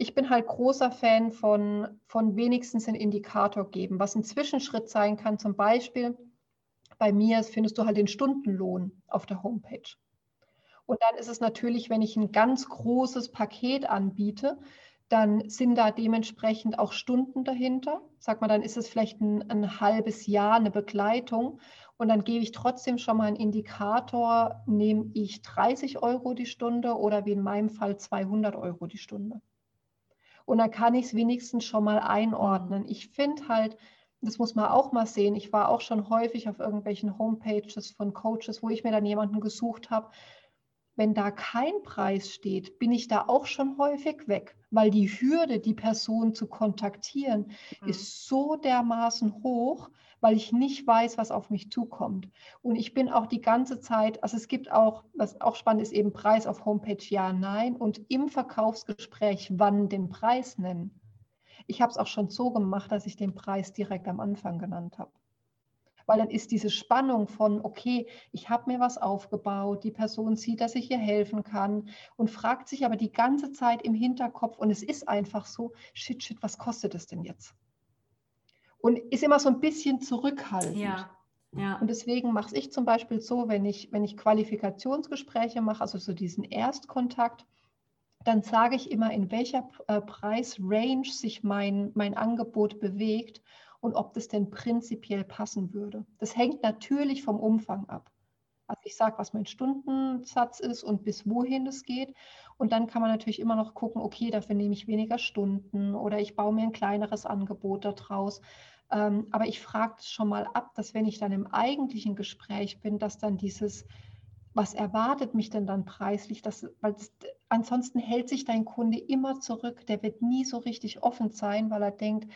Ich bin halt großer Fan von, von wenigstens einen Indikator geben, was ein Zwischenschritt sein kann. Zum Beispiel bei mir findest du halt den Stundenlohn auf der Homepage. Und dann ist es natürlich, wenn ich ein ganz großes Paket anbiete, dann sind da dementsprechend auch Stunden dahinter. Sag mal, dann ist es vielleicht ein, ein, halbes Jahr eine Begleitung. Und dann gebe ich trotzdem schon mal einen Indikator, nehme ich 30 Euro die Stunde oder wie in meinem Fall 200 Euro die Stunde. Und dann kann ich es wenigstens schon mal einordnen. Ich finde halt, das muss man auch mal sehen. Ich war auch schon häufig auf irgendwelchen Homepages von Coaches, wo ich mir dann jemanden gesucht habe, wenn da kein Preis steht, bin ich da auch schon häufig weg, weil die Hürde, die Person zu kontaktieren, mhm. ist so dermaßen hoch, weil ich nicht weiß, was auf mich zukommt. Und ich bin auch die ganze Zeit, also es gibt auch, was auch spannend ist, eben Preis auf Homepage ja, nein und im Verkaufsgespräch wann den Preis nennen. Ich habe es auch schon so gemacht, dass ich den Preis direkt am Anfang genannt habe weil dann ist diese Spannung von, okay, ich habe mir was aufgebaut, die Person sieht, dass ich ihr helfen kann und fragt sich aber die ganze Zeit im Hinterkopf und es ist einfach so, shit, shit, was kostet es denn jetzt? Und ist immer so ein bisschen zurückhaltend. Ja. Ja. Und deswegen mache ich zum Beispiel so, wenn ich, wenn ich Qualifikationsgespräche mache, also so diesen Erstkontakt, dann sage ich immer, in welcher äh, Preisrange sich mein, mein Angebot bewegt und ob das denn prinzipiell passen würde. Das hängt natürlich vom Umfang ab. Also ich sage, was mein Stundensatz ist und bis wohin es geht. Und dann kann man natürlich immer noch gucken, okay, dafür nehme ich weniger Stunden oder ich baue mir ein kleineres Angebot daraus. Ähm, aber ich frage schon mal ab, dass wenn ich dann im eigentlichen Gespräch bin, dass dann dieses, was erwartet mich denn dann preislich, dass, weil das, ansonsten hält sich dein Kunde immer zurück, der wird nie so richtig offen sein, weil er denkt,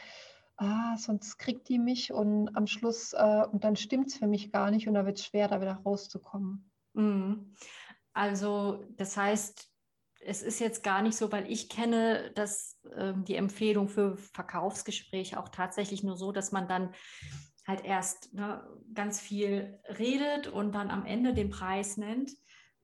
ah, sonst kriegt die mich und am Schluss, äh, und dann stimmt es für mich gar nicht und da wird es schwer, da wieder rauszukommen. Mhm. Also das heißt, es ist jetzt gar nicht so, weil ich kenne, dass äh, die Empfehlung für Verkaufsgespräche auch tatsächlich nur so, dass man dann halt erst ne, ganz viel redet und dann am Ende den Preis nennt.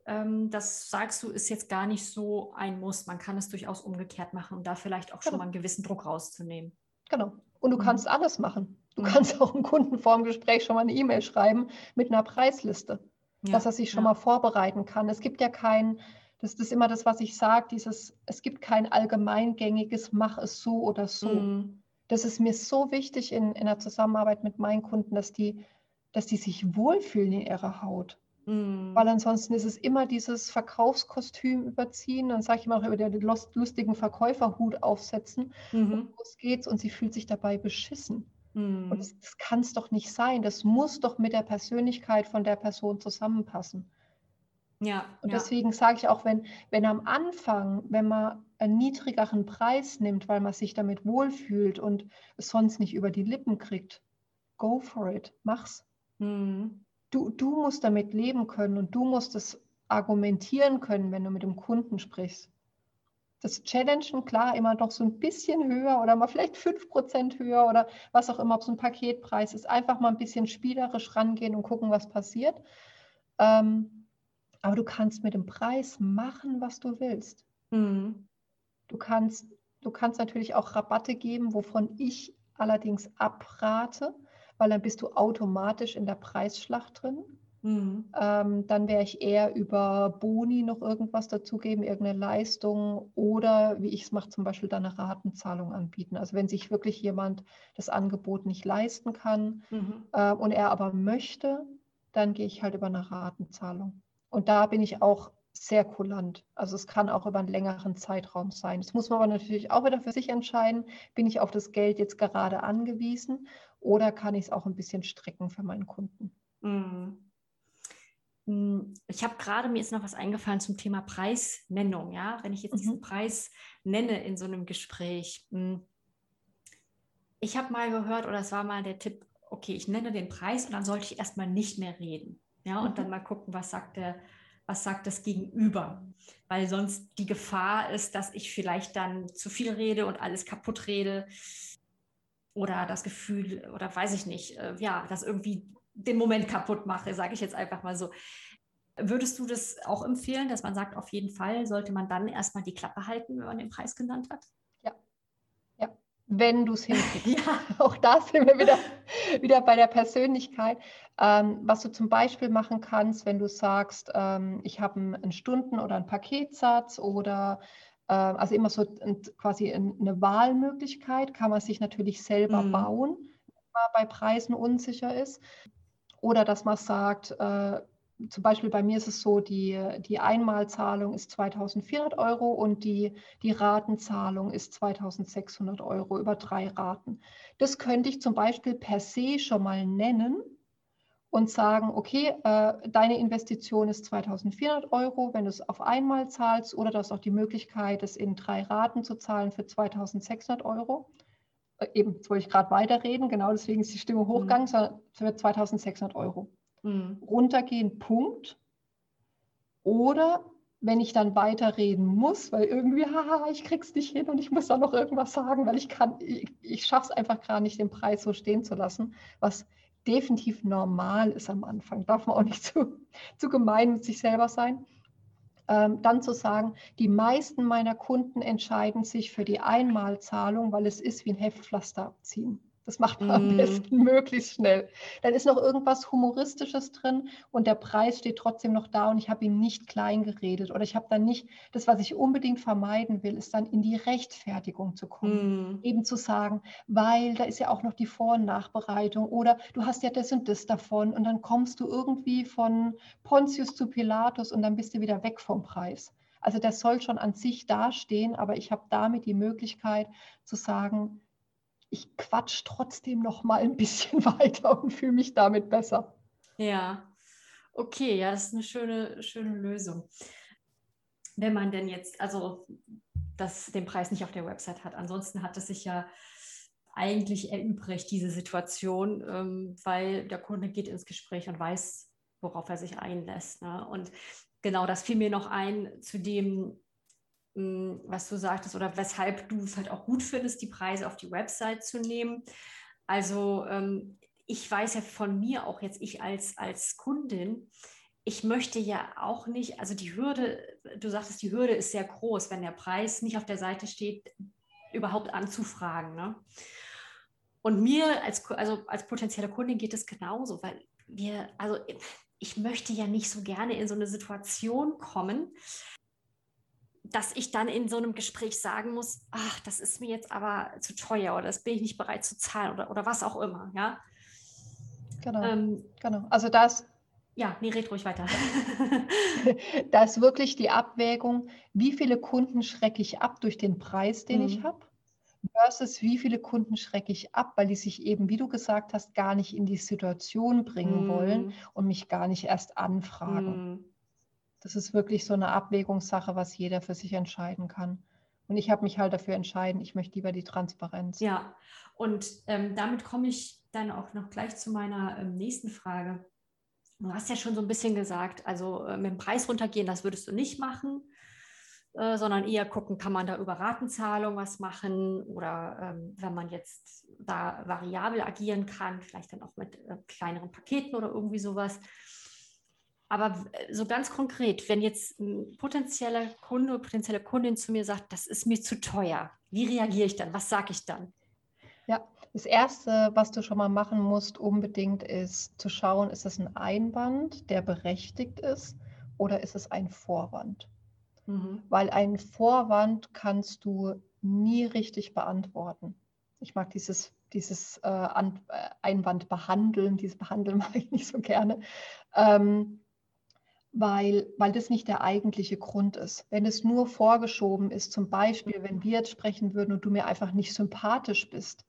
Ähm, das sagst du, ist jetzt gar nicht so ein Muss. Man kann es durchaus umgekehrt machen, um da vielleicht auch schon genau. mal einen gewissen Druck rauszunehmen. Genau. Und du mhm. kannst alles machen. Du kannst auch einem Kunden vor dem Gespräch schon mal eine E-Mail schreiben mit einer Preisliste, ja. dass er sich schon ja. mal vorbereiten kann. Es gibt ja kein, das ist immer das, was ich sage, dieses, es gibt kein allgemeingängiges, mach es so oder so. Mhm. Das ist mir so wichtig in, in der Zusammenarbeit mit meinen Kunden, dass die, dass die sich wohlfühlen in ihrer Haut. Mhm. Weil ansonsten ist es immer dieses Verkaufskostüm überziehen. Dann sage ich immer auch über den lustigen Verkäuferhut aufsetzen. Mhm. Und los geht's und sie fühlt sich dabei beschissen. Mhm. Und das, das kann es doch nicht sein. Das muss doch mit der Persönlichkeit von der Person zusammenpassen. Ja. Und ja. deswegen sage ich auch, wenn, wenn am Anfang, wenn man einen niedrigeren Preis nimmt, weil man sich damit wohlfühlt und es sonst nicht über die Lippen kriegt, go for it, mach's. Mhm du, du musst damit leben können und du musst es argumentieren können, wenn du mit dem Kunden sprichst. Das Challengen, klar, immer noch so ein bisschen höher oder mal vielleicht 5% höher oder was auch immer, ob es ein Paketpreis ist. Einfach mal ein bisschen spielerisch rangehen und gucken, was passiert. Ähm, aber du kannst mit dem Preis machen, was du willst. Mhm. Du, kannst, du kannst natürlich auch Rabatte geben, wovon ich allerdings abrate weil dann bist du automatisch in der Preisschlacht drin. Mhm. Ähm, dann wäre ich eher über Boni noch irgendwas dazugeben, irgendeine Leistung oder wie ich es mache, zum Beispiel dann eine Ratenzahlung anbieten. Also wenn sich wirklich jemand das Angebot nicht leisten kann mhm. äh, und er aber möchte, dann gehe ich halt über eine Ratenzahlung. Und da bin ich auch sehr kulant. Also es kann auch über einen längeren Zeitraum sein. Das muss man aber natürlich auch wieder für sich entscheiden. Bin ich auf das Geld jetzt gerade angewiesen oder kann ich es auch ein bisschen strecken für meinen Kunden? Mhm. Ich habe gerade, mir ist noch was eingefallen zum Thema Preisnennung. Ja? Wenn ich jetzt mhm. diesen Preis nenne in so einem Gespräch. Hm, ich habe mal gehört, oder es war mal der Tipp, okay, ich nenne den Preis und dann sollte ich erstmal nicht mehr reden. Ja, und mhm. dann mal gucken, was sagt der was sagt das Gegenüber? Weil sonst die Gefahr ist, dass ich vielleicht dann zu viel rede und alles kaputt rede oder das Gefühl oder weiß ich nicht, äh, ja, das irgendwie den Moment kaputt mache, sage ich jetzt einfach mal so. Würdest du das auch empfehlen, dass man sagt, auf jeden Fall sollte man dann erstmal die Klappe halten, wenn man den Preis genannt hat? wenn du es hinkriegst. [LAUGHS] Ja. Auch da sind wir wieder, [LAUGHS] wieder bei der Persönlichkeit. Ähm, was du zum Beispiel machen kannst, wenn du sagst, ähm, ich habe einen Stunden- oder einen Paketsatz oder also immer so quasi eine Wahlmöglichkeit, kann man sich natürlich selber mhm. bauen, wenn man bei Preisen unsicher ist. Oder dass man sagt, äh, zum Beispiel bei mir ist es so, die, die Einmalzahlung ist 2400 Euro und die, die Ratenzahlung ist 2600 Euro über drei Raten. Das könnte ich zum Beispiel per se schon mal nennen und sagen, okay, äh, deine Investition ist 2400 Euro, wenn du es auf einmal zahlst oder du hast auch die Möglichkeit, es in drei Raten zu zahlen für 2600 Euro. Äh, eben, jetzt wollte ich gerade weiterreden, genau deswegen ist die Stimme mhm. hochgegangen, sondern für 2600 Euro mhm. runtergehen, Punkt. Oder wenn ich dann weiterreden muss, weil irgendwie, [LAUGHS] haha, ich krieg's nicht hin und ich muss da noch irgendwas sagen, weil ich kann, ich, ich schaffe es einfach gar nicht, den Preis so stehen zu lassen, was definitiv normal ist am Anfang. Darf man auch nicht [LAUGHS] zu, zu gemein mit sich selber sein. Ähm, dann zu sagen, die meisten meiner Kunden entscheiden sich für die Einmalzahlung, weil es ist wie ein Heftpflaster abziehen. Das macht man mm. am mhm. besten möglichst schnell. Dann ist noch irgendwas Humoristisches drin und der Preis steht trotzdem noch da und ich habe ihn nicht klein geredet oder ich habe dann nicht, das, was ich unbedingt vermeiden will, ist dann in die Rechtfertigung zu kommen. Mm. Eben zu sagen, weil da ist ja auch noch die Vor- und Nachbereitung oder du hast ja das und das davon und dann kommst du irgendwie von Pontius zu Pilatus und dann bist du wieder weg vom Preis. Also das soll schon an sich dastehen, aber ich habe damit die Möglichkeit zu sagen, ich quatsch trotzdem noch mal ein bisschen [LAUGHS] weiter und fühle mich damit besser. Ja, okay, ja, das ist eine schöne, schöne Lösung. Wenn man denn jetzt, also das, den Preis nicht auf der Website hat. Ansonsten hat es sich ja eigentlich erübrigt, diese Situation, ähm, weil der Kunde geht ins Gespräch und weiß, worauf er sich einlässt. Ne? Und genau das fiel mir noch ein zu dem, was du sagtest oder weshalb du es halt auch gut findest, die Preise auf die Website zu nehmen. Also ähm, ich weiß ja von mir auch jetzt, ich als, als Kundin, ich möchte ja auch nicht, also die Hürde, du sagtest, die Hürde ist sehr groß, wenn der Preis nicht auf der Seite steht, überhaupt anzufragen. Ne? Und mir als, also als potenzielle Kundin geht es genauso, weil wir, also ich möchte ja nicht so gerne in so eine Situation kommen, dass ich dann in so einem Gespräch sagen muss, ach, das ist mir jetzt aber zu teuer oder das bin ich nicht bereit zu zahlen oder, oder was auch immer, ja. Genau, ähm, genau. Also das. Ja, nee, red ruhig weiter. [LAUGHS] da ist wirklich die Abwägung, wie viele Kunden schrecke ich ab durch den Preis, den mhm. ich habe, versus wie viele Kunden schrecke ich ab, weil die sich eben, wie du gesagt hast, gar nicht in die Situation bringen mhm. wollen und mich gar nicht erst anfragen. Mhm. Das ist wirklich so eine Abwägungssache, was jeder für sich entscheiden kann. Und ich habe mich halt dafür entschieden, ich möchte lieber die Transparenz. Ja, und ähm, damit komme ich dann auch noch gleich zu meiner ähm, nächsten Frage. Du hast ja schon so ein bisschen gesagt, also äh, mit dem Preis runtergehen, das würdest du nicht machen, äh, sondern eher gucken, kann man da über Ratenzahlung was machen oder ähm, wenn man jetzt da variabel agieren kann, vielleicht dann auch mit äh, kleineren Paketen oder irgendwie sowas. Aber so ganz konkret, wenn jetzt ein potenzieller Kunde, potenzielle Kundin zu mir sagt, das ist mir zu teuer, wie reagiere ich dann? Was sage ich dann? Ja, das Erste, was du schon mal machen musst, unbedingt ist zu schauen, ist es ein Einwand, der berechtigt ist oder ist es ein Vorwand? Mhm. Weil einen Vorwand kannst du nie richtig beantworten. Ich mag dieses, dieses äh, äh, Einwand behandeln, dieses Behandeln [LAUGHS] mag ich nicht so gerne. Ähm, weil, weil das nicht der eigentliche Grund ist. Wenn es nur vorgeschoben ist, zum Beispiel, wenn wir jetzt sprechen würden und du mir einfach nicht sympathisch bist,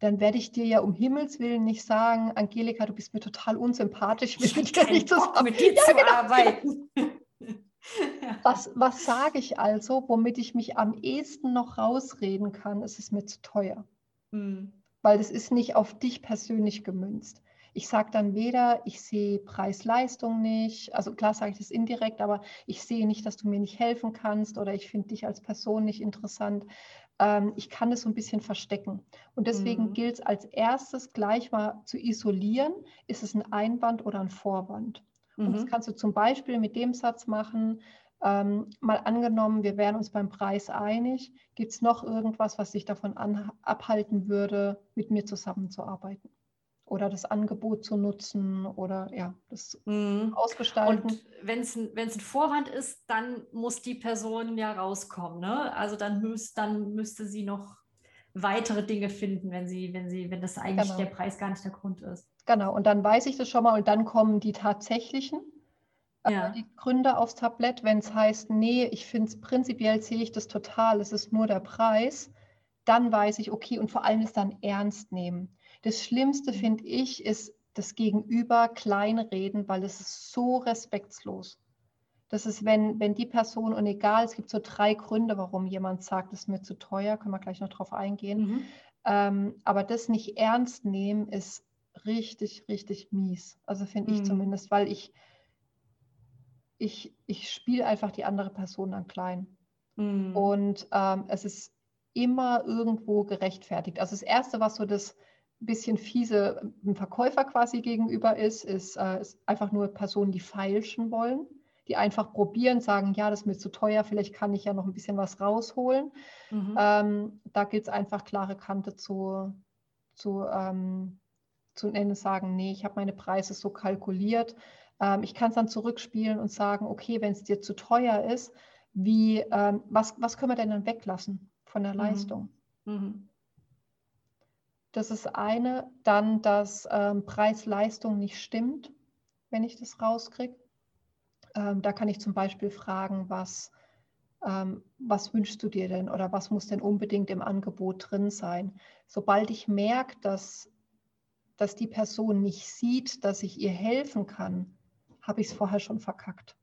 dann werde ich dir ja um Himmels Willen nicht sagen, Angelika, du bist mir total unsympathisch, ich will mit dir nicht zusammen mit dir ja, zu genau. arbeiten. [LAUGHS] was, was sage ich also, womit ich mich am ehesten noch rausreden kann, ist es mir zu teuer. Hm. Weil das ist nicht auf dich persönlich gemünzt. Ich sage dann weder, ich sehe Preis-Leistung nicht, also klar sage ich das indirekt, aber ich sehe nicht, dass du mir nicht helfen kannst oder ich finde dich als Person nicht interessant. Ähm, ich kann es so ein bisschen verstecken. Und deswegen mhm. gilt es als erstes gleich mal zu isolieren, ist es ein Einwand oder ein Vorwand. Mhm. Und das mhm. kannst du zum Beispiel mit dem Satz machen, ähm, mal angenommen, wir wären uns beim Preis einig, gibt es noch irgendwas, was dich davon abhalten würde, mit mir zusammenzuarbeiten? Oder das Angebot zu nutzen oder ja, das mhm. ausgestalten. Und wenn es ein, ein Vorwand ist, dann muss die Person ja rauskommen. Ne? Also dann, müß, dann müsste sie noch weitere Dinge finden, wenn sie, wenn sie, wenn das eigentlich genau. der Preis gar nicht der Grund ist. Genau, und dann weiß ich das schon mal und dann kommen die tatsächlichen äh, ja. die Gründe aufs Tablett, wenn es heißt, nee, ich finde es prinzipiell sehe ich das total, es ist nur der Preis, dann weiß ich, okay, und vor allem es dann ernst nehmen. Das Schlimmste, mhm. finde ich, ist das Gegenüber kleinreden, weil es ist so respektslos. Das ist, wenn, wenn die Person, und egal, es gibt so drei Gründe, warum jemand sagt, es ist mir zu teuer, können wir gleich noch drauf eingehen. Mhm. Ähm, aber das nicht ernst nehmen ist richtig, richtig mies. Also finde mhm. ich zumindest, weil ich, ich, ich spiele einfach die andere Person dann klein. Mhm. Und ähm, es ist immer irgendwo gerechtfertigt. Also das Erste, was so das bisschen fiese äh, ein Verkäufer quasi gegenüber ist, ist, äh, ist einfach nur Personen, die feilschen wollen, die einfach probieren, sagen, ja, das ist mir zu teuer, vielleicht kann ich ja noch ein bisschen was rausholen. Mhm. Ähm, da gilt es einfach klare Kante zu, zu, ähm, zu nennen, sagen, nee, ich habe meine Preise so kalkuliert. Ähm, ich kann es dann zurückspielen und sagen, okay, wenn es dir zu teuer ist, wie, ähm, was, was können wir denn dann weglassen von der mhm. Leistung? Mhm. Das ist eine. Dann, dass ähm, Preis-Leistung nicht stimmt, wenn ich das rauskriege. Ähm, da kann ich zum Beispiel fragen, was, ähm, was wünschst du dir denn oder was muss denn unbedingt im Angebot drin sein? Sobald ich merke, dass, dass die Person nicht sieht, dass ich ihr helfen kann, habe ich es vorher schon verkackt.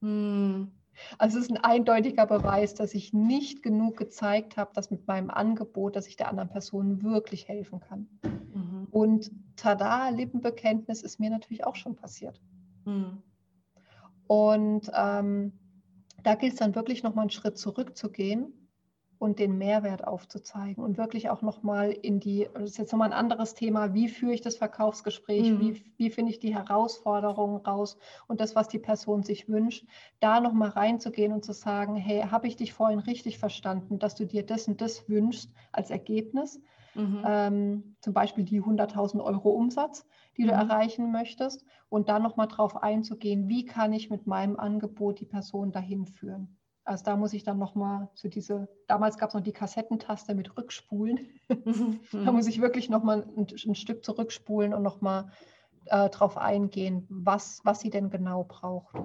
Hm. Also es ist ein eindeutiger Beweis, dass ich nicht genug gezeigt habe, dass mit meinem Angebot, dass ich der anderen Person wirklich helfen kann. Mhm. Und tada, Lippenbekenntnis ist mir natürlich auch schon passiert. Mhm. Und ähm, da gilt es dann wirklich nochmal einen Schritt zurückzugehen und den Mehrwert aufzuzeigen und wirklich auch nochmal in die, das ist jetzt nochmal ein anderes Thema, wie führe ich das Verkaufsgespräch, mhm. wie, wie finde ich die Herausforderungen raus und das, was die Person sich wünscht, da nochmal reinzugehen und zu sagen, hey, habe ich dich vorhin richtig verstanden, dass du dir das und das wünschst als Ergebnis, mhm. ähm, zum Beispiel die 100.000 Euro Umsatz, die mhm. du erreichen möchtest und dann nochmal drauf einzugehen, wie kann ich mit meinem Angebot die Person dahin führen. Also da muss ich dann nochmal so diese, damals gab es noch die Kassettentaste mit Rückspulen. Mhm. [LAUGHS] da muss ich wirklich nochmal ein, ein Stück zurückspulen und nochmal äh, drauf eingehen, was, was sie denn genau braucht.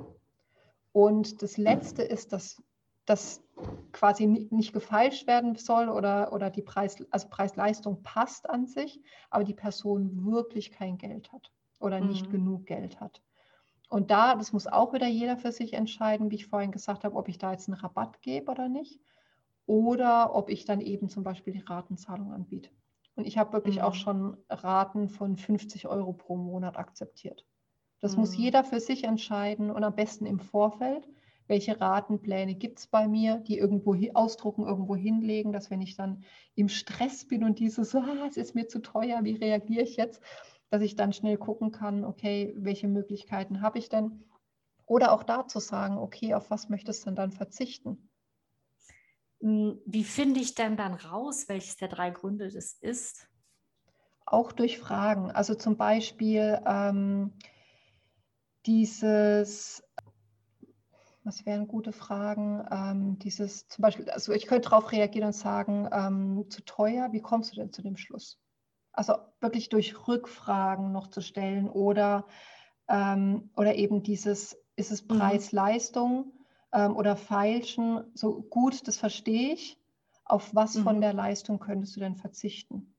Und das Letzte ist, dass das quasi nicht, nicht gefeilscht werden soll oder, oder die Preis, also Preis-Leistung passt an sich, aber die Person wirklich kein Geld hat oder mhm. nicht genug Geld hat. Und da, das muss auch wieder jeder für sich entscheiden, wie ich vorhin gesagt habe, ob ich da jetzt einen Rabatt gebe oder nicht. Oder ob ich dann eben zum Beispiel die Ratenzahlung anbiete. Und ich habe wirklich mhm. auch schon Raten von 50 Euro pro Monat akzeptiert. Das mhm. muss jeder für sich entscheiden und am besten im Vorfeld. Welche Ratenpläne gibt es bei mir, die irgendwo ausdrucken, irgendwo hinlegen, dass wenn ich dann im Stress bin und dieses, ah, es ist mir zu teuer, wie reagiere ich jetzt, dass ich dann schnell gucken kann, okay, welche Möglichkeiten habe ich denn? Oder auch da zu sagen, okay, auf was möchtest du denn dann verzichten? Hm, wie finde ich denn dann raus, welches der drei Gründe das ist? Auch durch Fragen. Also zum Beispiel ähm, dieses, was wären gute Fragen? Ähm, dieses zum Beispiel, also ich könnte darauf reagieren und sagen, ähm, zu teuer, wie kommst du denn zu dem Schluss? Also wirklich durch Rückfragen noch zu stellen oder, ähm, oder eben dieses, ist es mhm. Preis-Leistung ähm, oder Feilschen, so gut, das verstehe ich. Auf was mhm. von der Leistung könntest du denn verzichten?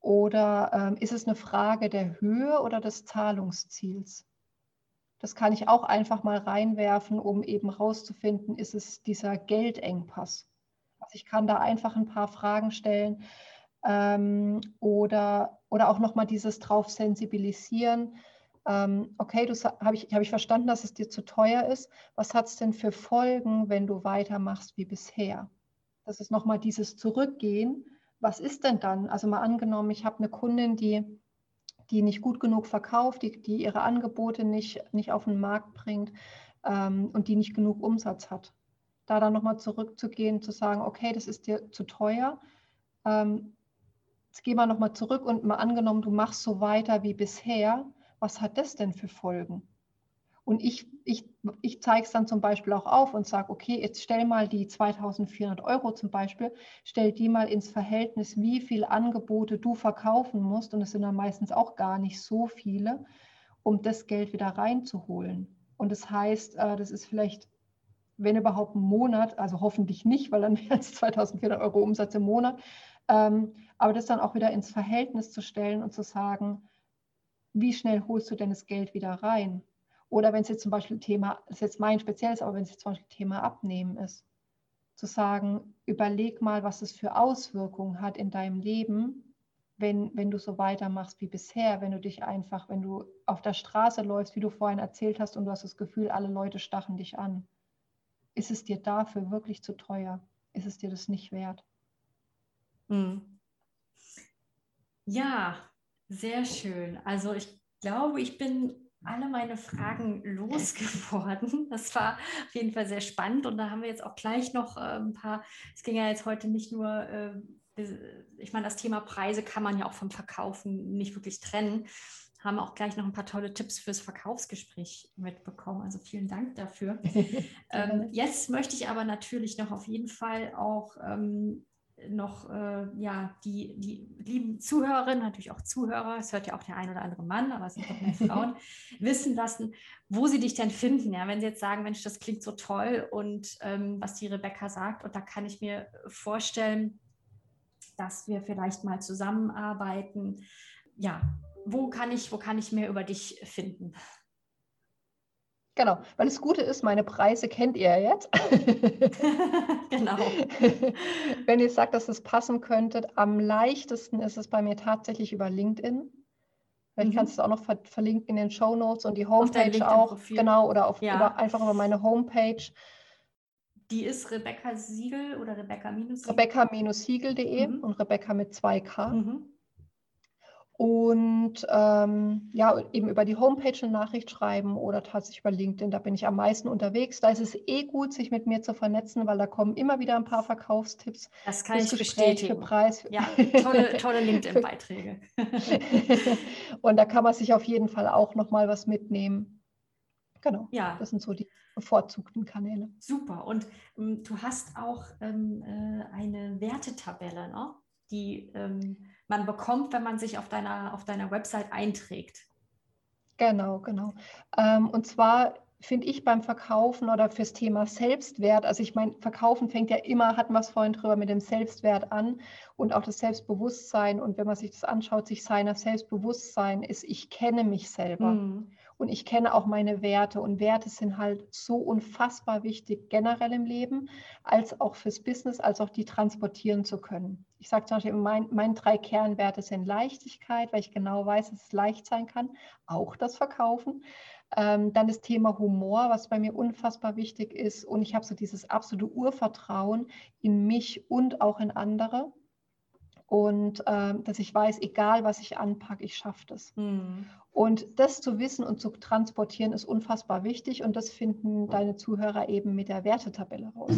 Oder ähm, ist es eine Frage der Höhe oder des Zahlungsziels? Das kann ich auch einfach mal reinwerfen, um eben rauszufinden, ist es dieser Geldengpass? Also ich kann da einfach ein paar Fragen stellen ähm, oder, oder auch nochmal dieses drauf sensibilisieren. Ähm, okay, habe ich, hab ich verstanden, dass es dir zu teuer ist. Was hat es denn für Folgen, wenn du weitermachst wie bisher? Das ist nochmal dieses Zurückgehen. Was ist denn dann? Also mal angenommen, ich habe eine Kundin, die, die nicht gut genug verkauft, die, die ihre Angebote nicht, nicht auf den Markt bringt ähm, und die nicht genug Umsatz hat. Da dann nochmal zurückzugehen, zu sagen, okay, das ist dir zu teuer. Ähm, Jetzt gehen wir nochmal zurück und mal angenommen, du machst so weiter wie bisher. Was hat das denn für Folgen? Und ich, ich, ich zeige es dann zum Beispiel auch auf und sage, okay, jetzt stell mal die 2400 Euro zum Beispiel, stell die mal ins Verhältnis, wie viele Angebote du verkaufen musst. Und es sind dann meistens auch gar nicht so viele, um das Geld wieder reinzuholen. Und das heißt, äh, das ist vielleicht, wenn überhaupt ein Monat, also hoffentlich nicht, weil dann [LAUGHS] wären es 2400 Euro Umsatz im Monat, aber das dann auch wieder ins Verhältnis zu stellen und zu sagen, wie schnell holst du denn das Geld wieder rein? Oder wenn es jetzt zum Beispiel Thema, das ist jetzt mein spezielles, aber wenn es jetzt zum Beispiel Thema Abnehmen ist, zu sagen, überleg mal, was es für Auswirkungen hat in deinem Leben, wenn, wenn du so weitermachst wie bisher, wenn du dich einfach, wenn du auf der Straße läufst, wie du vorhin erzählt hast, und du hast das Gefühl, alle Leute stachen dich an. Ist es dir dafür wirklich zu teuer? Ist es dir das nicht wert? Hm. Ja, sehr schön. Also ich glaube, ich bin alle meine Fragen losgeworden. [LAUGHS] Das war auf jeden Fall sehr spannend und da haben wir jetzt auch gleich noch äh, ein paar, es ging ja jetzt heute nicht nur äh, ich meine, das Thema Preise kann man ja auch vom Verkaufen nicht wirklich trennen. Haben auch gleich noch ein paar tolle Tipps fürs Verkaufsgespräch mitbekommen. Also vielen Dank dafür. [LAUGHS] ähm, jetzt möchte ich aber natürlich noch auf jeden Fall auch ähm, noch äh, ja, die, die lieben Zuhörerinnen, natürlich auch Zuhörer, es hört ja auch der ein oder andere Mann, aber es sind auch mehr [LAUGHS] Frauen, wissen lassen, wo sie dich denn finden. Ja, wenn sie jetzt sagen, Mensch, das klingt so toll und ähm, was die Rebecca sagt, und da kann ich mir vorstellen, dass wir vielleicht mal zusammenarbeiten. Ja, wo kann ich, wo kann ich mehr über dich finden? Genau, weil das Gute ist, meine Preise kennt ihr jetzt. [LAUGHS] genau. [LAUGHS] Wenn ihr sagt, dass es passen könnte, am leichtesten ist es bei mir tatsächlich über LinkedIn. Vielleicht mhm. kannst du es auch noch ver verlinken in den Show Notes und die Homepage auch. Genau, oder auf, ja. über, einfach über meine Homepage. Die ist Rebecca Siegel oder Rebecca-Siegel? Rebecca-siegel.de mhm. und Rebecca mit 2K. Mhm. Und ähm, ja, eben über die Homepage eine Nachricht schreiben oder tatsächlich über LinkedIn, da bin ich am meisten unterwegs. Da ist es eh gut, sich mit mir zu vernetzen, weil da kommen immer wieder ein paar Verkaufstipps. Das kann ich bestätigen. Preis. Ja, [LAUGHS] tolle, tolle LinkedIn-Beiträge. [LAUGHS] Und da kann man sich auf jeden Fall auch nochmal was mitnehmen. Genau, ja. das sind so die bevorzugten Kanäle. Super. Und ähm, du hast auch ähm, äh, eine Wertetabelle, ne? die ähm, man bekommt, wenn man sich auf deiner, auf deiner Website einträgt. Genau, genau. Ähm, und zwar finde ich beim Verkaufen oder fürs Thema Selbstwert, also ich meine, Verkaufen fängt ja immer, hatten wir es vorhin drüber, mit dem Selbstwert an und auch das Selbstbewusstsein. Und wenn man sich das anschaut, sich seiner Selbstbewusstsein ist, ich kenne mich selber. Mhm und ich kenne auch meine Werte und Werte sind halt so unfassbar wichtig generell im Leben, als auch fürs Business, als auch die transportieren zu können. Ich sage zum Beispiel, mein, meine drei Kernwerte sind Leichtigkeit, weil ich genau weiß, dass es leicht sein kann, auch das Verkaufen. Ähm, dann das Thema Humor, was bei mir unfassbar wichtig ist. Und ich habe so dieses absolute Urvertrauen in mich und auch in andere und äh, dass ich weiß, egal was ich anpacke, ich schaffe das. Mhm. Und das zu wissen und zu transportieren ist unfassbar wichtig und das finden deine Zuhörer eben mit der Wertetabelle raus.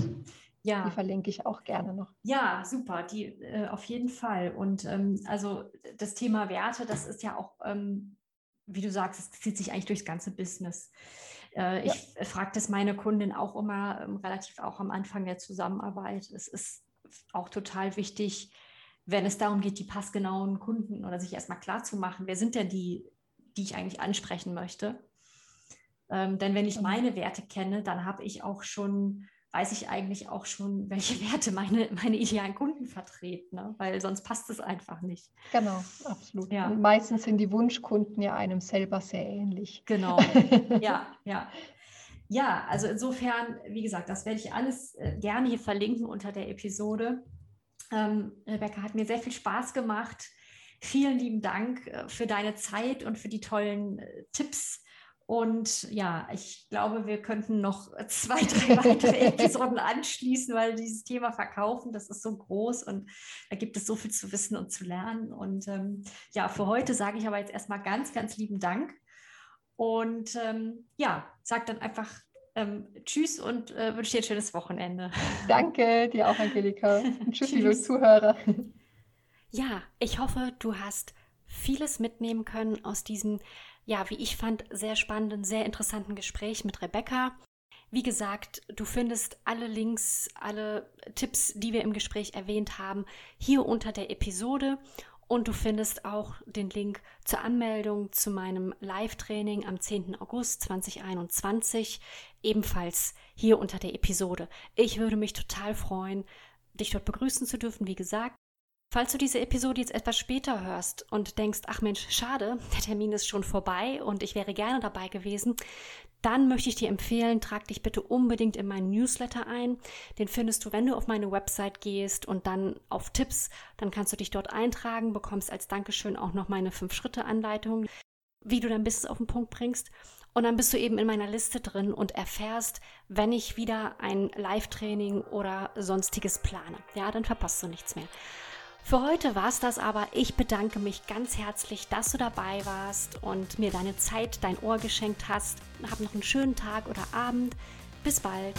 Ja. Die verlinke ich auch gerne noch. Ja, super, die äh, auf jeden Fall. Und ähm, also das Thema Werte, das ist ja auch, ähm, wie du sagst, es zieht sich eigentlich durchs ganze Business. Äh, ja. Ich frage das meine Kundin auch immer ähm, relativ auch am Anfang der Zusammenarbeit. Es ist auch total wichtig, wenn es darum geht, die passgenauen Kunden oder sich erstmal klar zu machen, wer sind denn die, die ich eigentlich ansprechen möchte. Ähm, denn wenn ich mhm. meine Werte kenne, dann habe ich auch schon, weiß ich eigentlich auch schon, [LAUGHS] welche Werte meine, meine idealen Kunden vertreten, ne? weil sonst passt es einfach nicht. Genau, absolut. Ja. Und meistens sind die Wunschkunden ja einem selber sehr ähnlich. Genau, [LAUGHS] ja, ja. Ja, also insofern, wie gesagt, das werde ich alles äh, gerne hier verlinken unter der Episode. Ähm, Rebecca, hat mir sehr viel Spaß gemacht. Vielen lieben Dank äh, für deine Zeit und für die tollen äh, Tipps. Und ja, ich glaube, wir könnten noch zwei, drei [LAUGHS] weitere Episoden anschließen, weil dieses Thema Verkaufen, das ist so groß und da gibt es so viel zu wissen und zu lernen. Und ähm, ja, für heute sage ich aber jetzt erstmal ganz, ganz lieben Dank. Und ähm, ja, sag dann einfach ähm, tschüss und äh, wünsche dir ein schönes Wochenende. Danke, dir auch, Angelika. [LAUGHS] tschüss, tschüss, liebe Zuhörer. Ja, ich hoffe, du hast vieles mitnehmen können aus diesem, ja, wie ich fand, sehr spannenden, sehr interessanten Gespräch mit Rebecca. Wie gesagt, du findest alle Links, alle Tipps, die wir im Gespräch erwähnt haben, hier unter der Episode. Und du findest auch den Link zur Anmeldung zu meinem Live-Training am 10. August 2021, ebenfalls hier unter der Episode. Ich würde mich total freuen, dich dort begrüßen zu dürfen. Wie gesagt, Falls du diese Episode jetzt etwas später hörst und denkst, ach Mensch, schade, der Termin ist schon vorbei und ich wäre gerne dabei gewesen, dann möchte ich dir empfehlen, trag dich bitte unbedingt in meinen Newsletter ein. Den findest du, wenn du auf meine Website gehst und dann auf Tipps, dann kannst du dich dort eintragen, bekommst als Dankeschön auch noch meine 5-Schritte-Anleitung, wie du dein Business auf den Punkt bringst. Und dann bist du eben in meiner Liste drin und erfährst, wenn ich wieder ein Live-Training oder sonstiges plane. Ja, dann verpasst du nichts mehr. Für heute war es das aber. Ich bedanke mich ganz herzlich, dass du dabei warst und mir deine Zeit, dein Ohr geschenkt hast. Hab noch einen schönen Tag oder Abend. Bis bald.